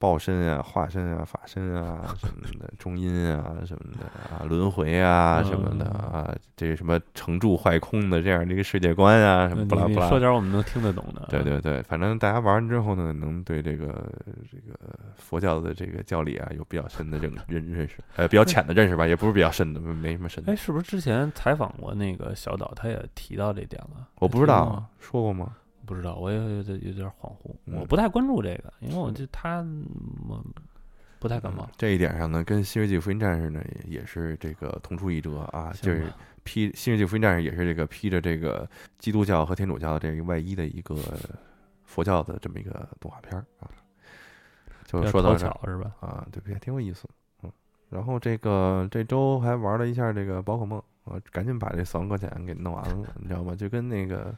报身啊、化身啊、法身啊 什么的，中阴啊什么的啊，轮回啊什么的啊，这什么成住坏空的这样的一个世界观啊，什么不拉不拉说点我们能听得懂的。对对对，反正大家玩完之后呢，能对这个这个佛教的这个教理啊有比较深的认认认识，呃，比较浅的认识吧，也不是比较深的，没什么深的哎，。是不是之前采访过那个小岛，他也提到这点了？我不知道说过吗？不知道，我也有点有点恍惚，嗯我不太关注这个，因为我就他我不太感冒嗯。这一点上呢，跟《新世纪福音战士》呢也也是这个同出一辙啊，就是披《新世纪福音战士》也是这个披着这个基督教和天主教的这个外衣的一个佛教的这么一个动画片儿啊。就说到这儿是吧？啊，对，也挺有意思。嗯，然后这个这周还玩了一下这个宝可梦，我赶紧把这死亡搁浅给弄完了，你知道吗？就跟那个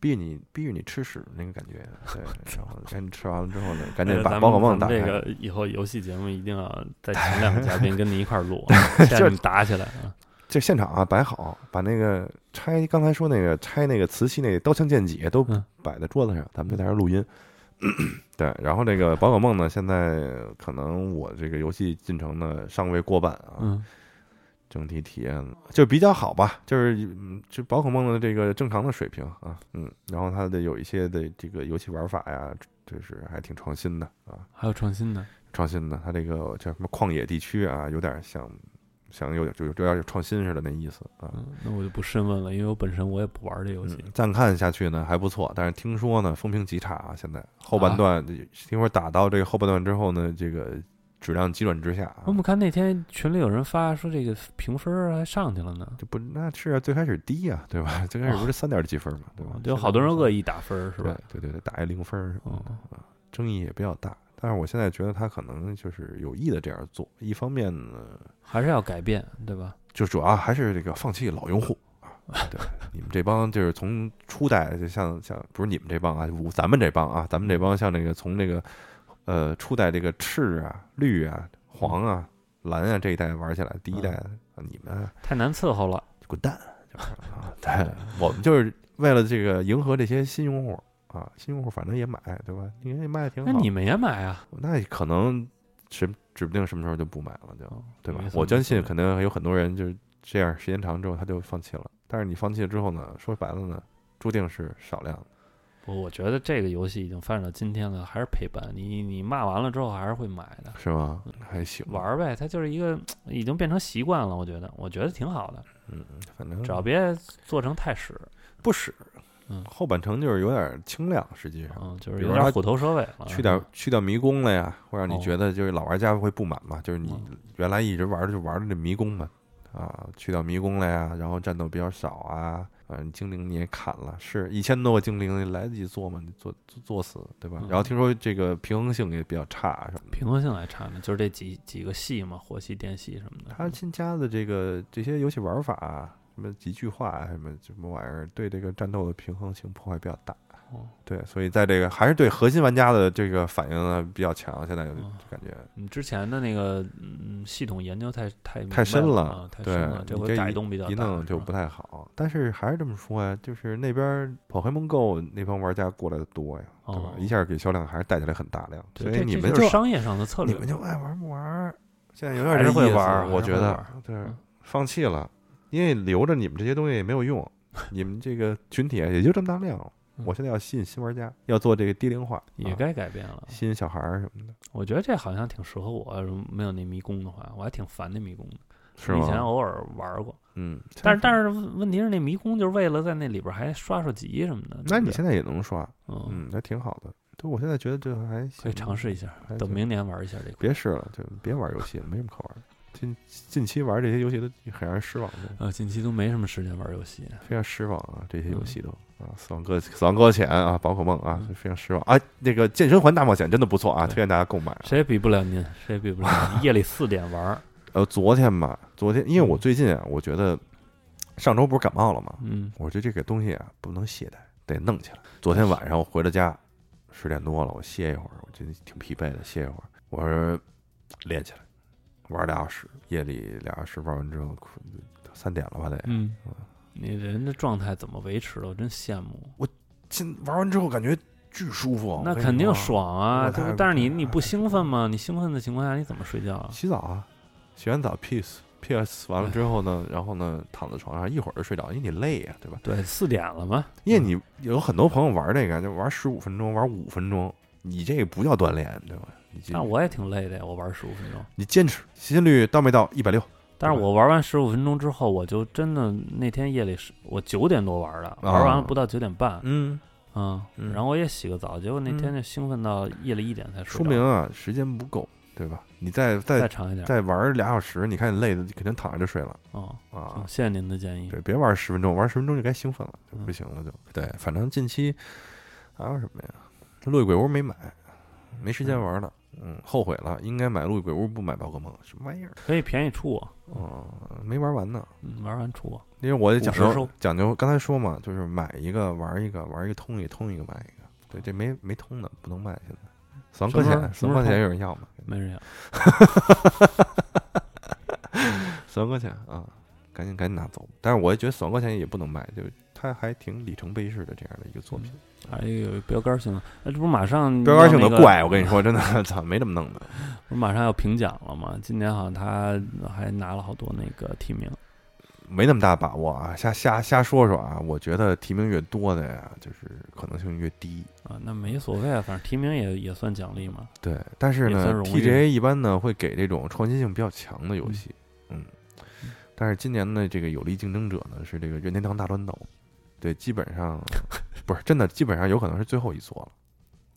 逼你逼着你吃屎那个感觉，对，然后赶紧吃完了之后呢，赶紧把宝可梦打开。这个以后游戏节目一定要再 请两个嘉宾跟你一块儿录，现在你打起来啊！这现场啊摆好，把那个拆刚才说那个拆那个瓷器那个刀枪剑戟都嗯摆在桌子上，咱们就在这儿录音。对，然后这个宝可梦呢，现在可能我这个游戏进程呢尚未过半啊，嗯，整体体验就比较好吧，就是嗯，就宝可梦的这个正常的水平啊，嗯，然后它的有一些的这个游戏玩法呀，就是还挺创新的啊，还有创新的，创新的，它这个叫什么旷野地区啊，有点像像有点就有点有创新似的那意思啊。嗯，那我就不深问了，因为我本身我也不玩这游戏。嗯，暂看下去呢还不错，但是听说呢风评极差啊，现在后半段、听说打到这个后半段之后呢，这个质量急转直下啊我，们看那天群里有人发说这个评分儿还上去了呢，这不那是啊最开始低啊，对吧？最开始不是三点几分嘛，对吧？就有好多人恶意意打分儿是吧？对对对，打一零分儿什么嗯的，啊，争议也比较大。但是我现在觉得他可能就是有意的这样做，一方面呢，还是要改变，对吧？就主要还是这个放弃老用户啊。对，你们这帮就是从初代，就像像不是你们这帮啊，我咱们这帮啊，咱们这帮像那个从那个呃初代这个赤啊、绿啊、黄啊、蓝啊这一代玩起来，第一代、你们太难伺候了。滚蛋，就是啊，对，我们就是为了这个迎合这些新用户啊，新用户反正也买，对吧？你看也卖的挺好，那你们也买啊？那可能什指不定什么时候就不买了，就对吧我相信没错可能有很多人就是这样，时间长之后他就放弃了。但是你放弃了之后呢，说白了呢，注定是少量的。不，我觉得这个游戏已经发展到今天了，还是陪伴你。你骂完了之后还是会买的，是吗？还行，玩儿呗。它就是一个已经变成习惯了，我觉得，我觉得挺好的。嗯，反正只要别做成太屎，不屎，嗯后半程就是有点清亮，实际上。嗯，就是有点虎头蛇尾了。去点去掉迷宫了呀，会让你哦觉得就是老玩家会不满嘛，就是你嗯原来一直玩的就玩的这迷宫嘛，啊，去掉迷宫了呀，然后战斗比较少啊，啊，你精灵你也砍了，是一千多个精灵，你来得及做吗？你做做做死对吧？嗯然后听说这个平衡性也比较差什么的。平衡性还差呢，就是这几几个系嘛，火系、电系什么的。它新加的这个这些游戏玩法啊，什么几句话啊，什么什么玩意儿，对这个战斗的平衡性破坏比较大。哦，对，所以在这个还是对核心玩家的这个反应呢比较强。现在感觉你之前的那个嗯系统研究太太太深了，啊，太对深了，这回改动比较大，吧弄就不太好。但是还是这么说呀，就是那边 Pokemon Go 那帮玩家过来的多呀，对吧哦？一下给销量还是带起来很大量，所以你们就是商业上的策略你，们就爱玩不玩？现在有点还是会玩儿我觉得对嗯，放弃了，因为留着你们这些东西也没有用，你们这个群体也就这么大量。嗯我现在要吸引新玩家，要做这个低龄化，也啊该改变了。吸引小孩儿什么的，我觉得这好像挺适合我，没有那迷宫的话，我还挺烦那迷宫的。是吗？以前偶尔玩过，嗯，但是但是问题是那迷宫就是为了在那里边还刷刷级什么的。那你现在也能刷，嗯，嗯，那挺好的。对，我现在觉得这还可以尝试一下等明年玩一下这个。别试了，就别玩游戏了，没什么可玩的。近近期玩这些游戏都很让人失望，的，呃，近期都没什么时间玩游戏。非常失望啊！这些游戏都嗯啊，死亡搁死亡搁浅啊，宝可梦啊，非常失望啊！那个健身环大冒险真的不错啊，推荐大家购买啊。谁也比不了您，谁也比不了您。夜里四点玩儿，呃，昨天吧，昨天因为我最近啊，我觉得上周不是感冒了吗？嗯我觉得这个东西啊不能懈怠，得弄起来。昨天晚上我回了家，十点多了，我歇一会儿，我觉得挺疲惫的，歇一会儿。我说练起来，玩俩小时，夜里俩小时玩完之后，三点了吧得。嗯，你人的状态怎么维持的？我真羡慕。我今玩完之后感觉巨舒服，那肯定。爽啊！我太对但是你你不兴奋吗？你兴奋的情况下你怎么睡觉啊？洗澡啊，洗完澡 peace PS 完了之后呢，然后呢躺在床上一会儿就睡着，因为你累呀、对吧？对，四点了嘛。因为你有很多朋友玩这个就玩十五分钟，玩五分钟，你这个不叫锻炼，对吧？你但我也挺累的呀，我玩十五分钟。你坚持，心率到没到一百六？但是我玩完十五分钟之后，我就真的那天夜里是我九点多玩的，玩完了不到九点半，嗯，嗯，嗯然后我也洗个澡，结果那天就兴奋到夜里一点才睡。说明啊时间不够，对吧？你再再再长一点。再玩俩小时，你看你累的肯定躺着就睡了哦，啊，。谢谢您的建议。对，别玩十分钟，玩十分钟就该兴奋了，就嗯不行了就。对，反正近期还有什么呀？落叶鬼屋没买，没时间玩了，嗯，后悔了，应该买落叶鬼屋不买宝可梦，什么玩意儿？可以便宜出我，哦，没玩完呢。嗯，玩完出我。因为我也讲50究收讲究，刚才说嘛，就是买一个玩一个，玩一个通一个，通一个买一个。对，这没没通的不能卖，现在死亡搁什么时候浅，死亡搁浅有人要吗？没人要。死亡搁浅啊，赶紧赶紧拿走。但是我也觉得死亡搁浅也不能卖，就是它还挺里程碑式的这样的一个作品。还有标杆性的，那这不马上标杆性的怪，我跟你说，真的，操，没这么弄的。不是马上要评奖了嘛？今年好像他还拿了好多那个提名。没那么大把握啊，瞎瞎瞎说说啊。我觉得提名越多的呀，就是可能性越低。啊，那没所谓啊，反正提名也也算奖励嘛。对，但是呢，TGA 一般呢会给这种创新性比较强的游戏，嗯。但是今年的这个有力竞争者呢是这个任天堂大乱斗，对，基本上不是真的，基本上有可能是最后一座了。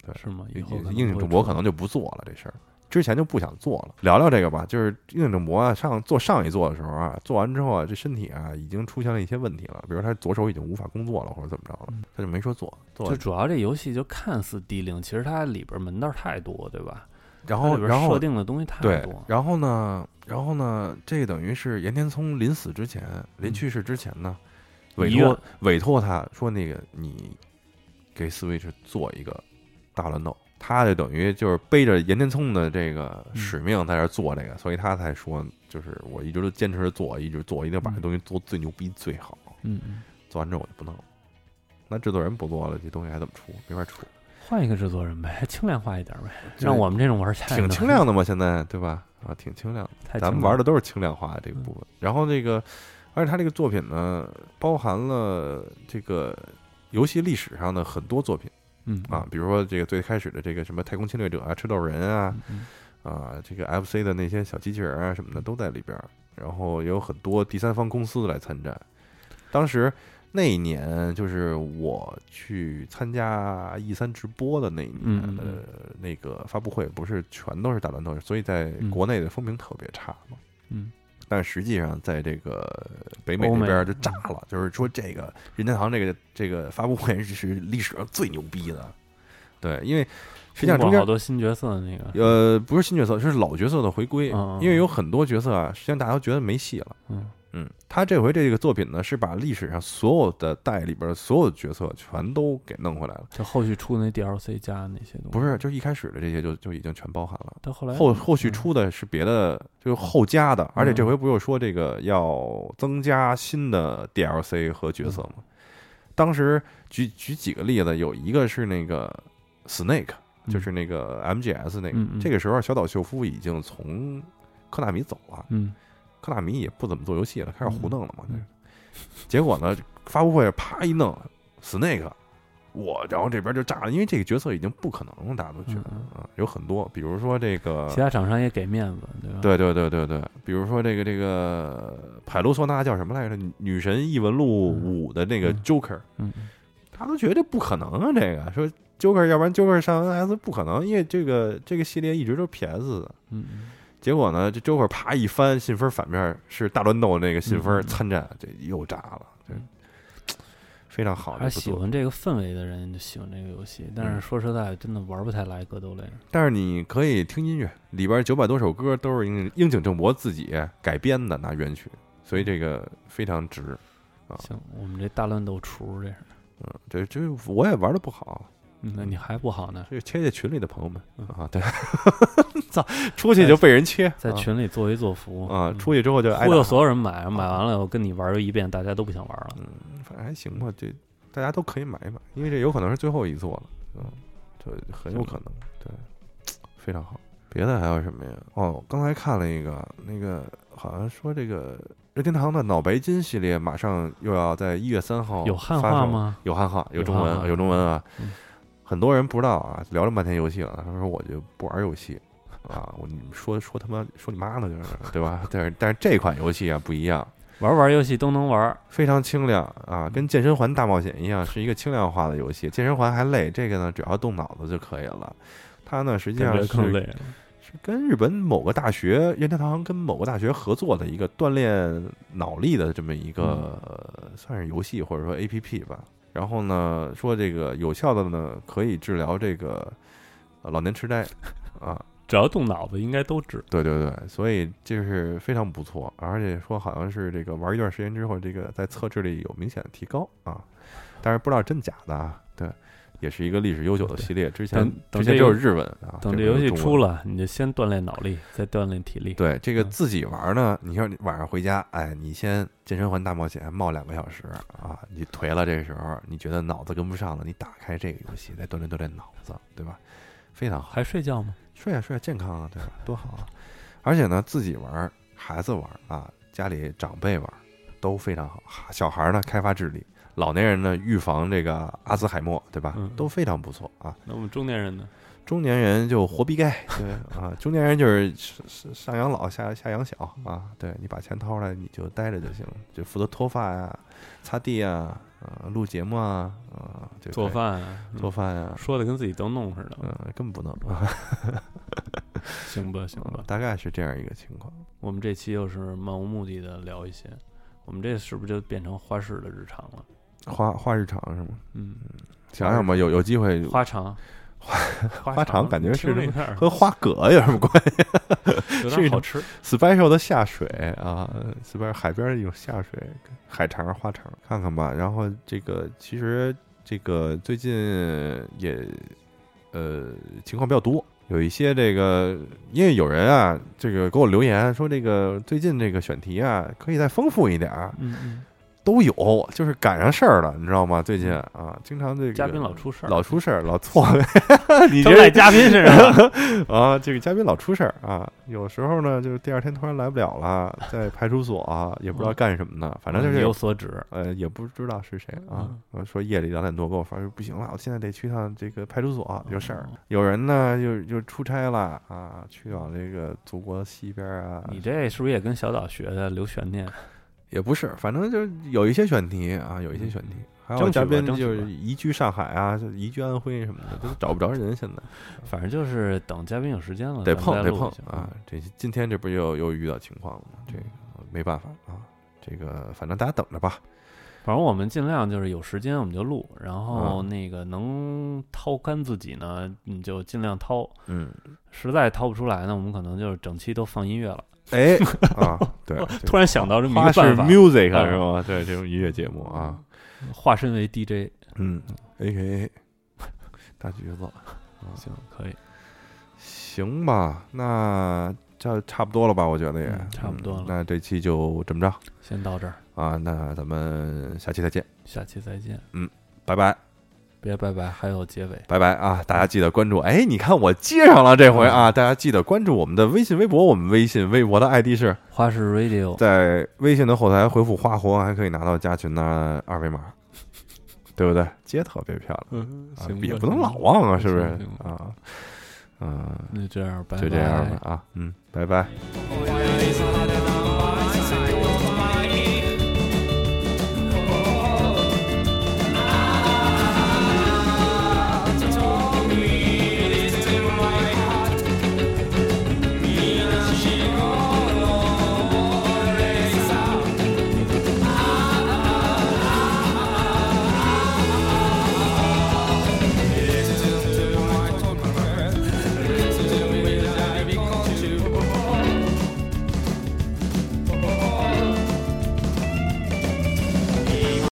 对，是吗？以后硬硬会出主播可能就不做了这事儿，之前就不想做了。聊聊这个吧，就是硬主播啊，上做上一座的时候啊，做完之后啊，这身体啊已经出现了一些问题了，比如他左手已经无法工作了，或者怎么着了，嗯他就没说做，做就主要这游戏就看似低龄，其实它里边门道太多，对吧？然后然后设定的东西太多，。然后呢，然后呢，这个等于是岩田聪临死之前，临嗯去世之前呢，委托委托他说那个你给 Switch 做一个大乱斗，他就等于就是背着岩田聪的这个嗯使命在这儿做这个，所以他才说就是我一直都坚持着做，一直做，一定要把这嗯东西做最牛逼最好。嗯嗯，做完之后我就不弄了，那制作人不做了，这东西还怎么出？没法出，换一个制作人呗，轻量化一点呗，对让我们这种玩家挺轻量的嘛，现在对吧？啊，挺轻量的。量咱们玩的都是轻量化的这个嗯部分。然后这个，而且他这个作品呢，包含了这个游戏历史上的很多作品嗯啊，比如说这个最开始的这个什么太空侵略者啊、吃豆人啊啊，这个 FC 的那些小机器人啊什么的都在里边儿。然后也有很多第三方公司来参战。当时那一年，就是我去参加 E 三直播的那一年的那个发布会，不是全都是大乱斗，所以在嗯国内的风评特别差嘛。嗯但实际上，在这个北美那边就炸了，就是说这个任天堂这个这个发布会是历史上最牛逼的。对，因为实际上中间好多新角色的那个，呃不是新角色，是老角色的回归，因为有很多角色啊，实际上大家都觉得没戏了。嗯嗯，他这回这个作品呢，是把历史上所有的代里边的所有的角色全都给弄回来了，就后续出的那 DLC 加那些东西，不是，就一开始的这些就就已经全包含了。到后来后后续嗯出的是别的，就是后加的，而且这嗯回不又说这个要增加新的 DLC 和角色吗？嗯。当时举举几个例子，有一个是那个 Snake，嗯。就是那个 MGS 那个，嗯嗯。这个时候小岛秀夫已经从科纳米走了，嗯科纳米也不怎么做游戏了，开始胡弄了嘛。嗯 结果呢，发布会啪一弄，Snake，我然后这边就炸了，因为这个角色已经不可能了，大家都觉得嗯啊，有很多，比如说这个其他厂商也给面子，对吧？对对对对对，比如说这个这个海卢索纳叫什么来着？女女神异闻录五的那个嗯 Joker，、他都觉得不可能啊！这个说 Joker，要不然 Joker 上 NS 不可能，因为这个这个系列一直都是 PS 嗯结果呢，这 Joker 啪一翻，信封反面是大乱斗那个信封参战，这又炸了，非常好。还喜欢这个氛围的人就喜欢这个游戏，但是嗯说实在，真的玩不太来格斗类。但是你可以听音乐，里边九百多首歌都是樱樱井正博自己改编的，拿原曲，所以这个非常值啊。行，我们这大乱斗厨这是，嗯，这这我也玩的不好，嗯那你还不好呢，这个切切群里的朋友们嗯啊，对，操，出去就被人切，在群里作威作福啊，嗯出去之后就忽悠所有人买，买完了以后跟你玩儿一遍，大家都不想玩了。嗯，反正还行吧，这大家都可以买一买，因为这有可能是最后一座了，嗯，这很有可能，对，非常好。别的还有什么呀？哦，刚才看了一个，那个好像说这个任天堂的脑白金系列马上又要在一月三号有汉？化吗？有汉化，有有中文，有中文啊嗯。很多人不知道啊，聊了半天游戏了，他说我就不玩游戏啊，我你们说说他妈说你妈呢，就是对吧？但是但是这款游戏啊不一样，玩玩游戏都能玩儿，非常轻量啊，跟健身环大冒险一样，是一个轻量化的游戏。健身环还累，这个呢只要动脑子就可以了。它呢实际上是更累了。是跟日本某个大学任天堂跟某个大学合作的一个锻炼脑力的这么一个、呃算是游戏或者说 A P P 吧。然后呢说这个有效的呢可以治疗这个呃老年痴呆啊，只要动脑子，应该都治。对对对，所以这是非常不错，而且说好像是这个玩一段时间之后，这个在测智力有明显的提高啊，但是不知道真假的啊。对，也是一个历史悠久的系列，之前之前只有这游日文啊，等这游戏出了，你就先锻炼脑力，再锻炼体力。对这个嗯自己玩呢，你像你晚上回家，哎，你先健身环大冒险冒两个小时啊，你颓了，这个时候你觉得脑子跟不上了，你打开这个游戏再锻炼锻炼脑子，对吧？非常好。还睡觉吗？睡啊睡啊，健康啊，对吧？多好啊！而且呢，自己玩儿，孩子玩儿啊，家里长辈玩儿都非常好。小孩儿呢，开发智力；老年人呢，预防这个阿兹海默，对吧？嗯都非常不错啊。那我们中年人呢？中年人就活逼该，对啊，中年人就是上养老下下养小啊，对你把钱掏出来你就待着就行，就负责脱发呀、擦地呀、啊、录节目啊、啊，做饭啊，做饭呀、说的跟自己都弄似的。嗯，根本不能啊，行吧，行吧。大概是这样一个情况。我们这期又是漫无目的的聊一些，我们这是不是就变成花式的日常了？花花日常是吗？嗯，想想吧，有有机会花肠，花花肠感觉是和花蛤有什么关系有是好吃。special 的下水啊，special 海边儿有下水海肠、花肠，看看吧。然后这个其实这个最近也呃情况比较多，有一些这个因为有人啊这个给我留言说这个最近这个选题啊可以再丰富一点儿，嗯嗯，都有，就是赶上事儿了，你知道吗？最近啊，经常这个嘉宾老出事儿，老出事儿，老错，你都这在嘉宾身上。啊，这个嘉宾老出事儿啊，有时候呢，就是第二天突然来不了了，在派出所、啊、也不知道干什么呢，反正就是有所指。呃，也不知道是谁啊说夜里两点多给我发说不行了，我现在得去趟这个派出所，有事儿哦。有人呢就就出差了啊，去往这个祖国西边啊，你这是不是也跟小岛学的留悬念？也不是，反正就是有一些选题啊，有一些选题。还有嘉宾就是移居上海啊，就移居安徽什么的，都找不着人。现在 反正就是等嘉宾有时间了，得碰得碰啊！这今天这不又又遇到情况了吗？这个没办法啊，这个反正大家等着吧。反正我们尽量就是有时间我们就录，然后嗯那个能掏干自己呢，你就尽量掏。嗯，实在掏不出来呢，我们可能就是整期都放音乐了。哎 啊，对，突然想到这么一个办法，music 啊是吗？对，这种音乐节目啊，化身为 DJ，嗯，A K A 大橘子，行，可以，行吧，那这差不多了吧？我觉得也嗯差不多了嗯那这期就这么着先到这儿，啊，那咱们下期再见，下期再见。嗯拜拜。别拜拜，还有结尾。拜拜啊！大家记得关注。哎，你看我接上了这回啊！大家记得关注我们的微信、微博。我们微信、微博的 ID 是花式 Radio，在微信的后台回复“花活”，还可以拿到加群的二维码，对不对？接特别漂亮嗯，啊也不能老忘啊，是不是啊？嗯，那这样，拜拜。就这样吧啊，嗯，拜拜。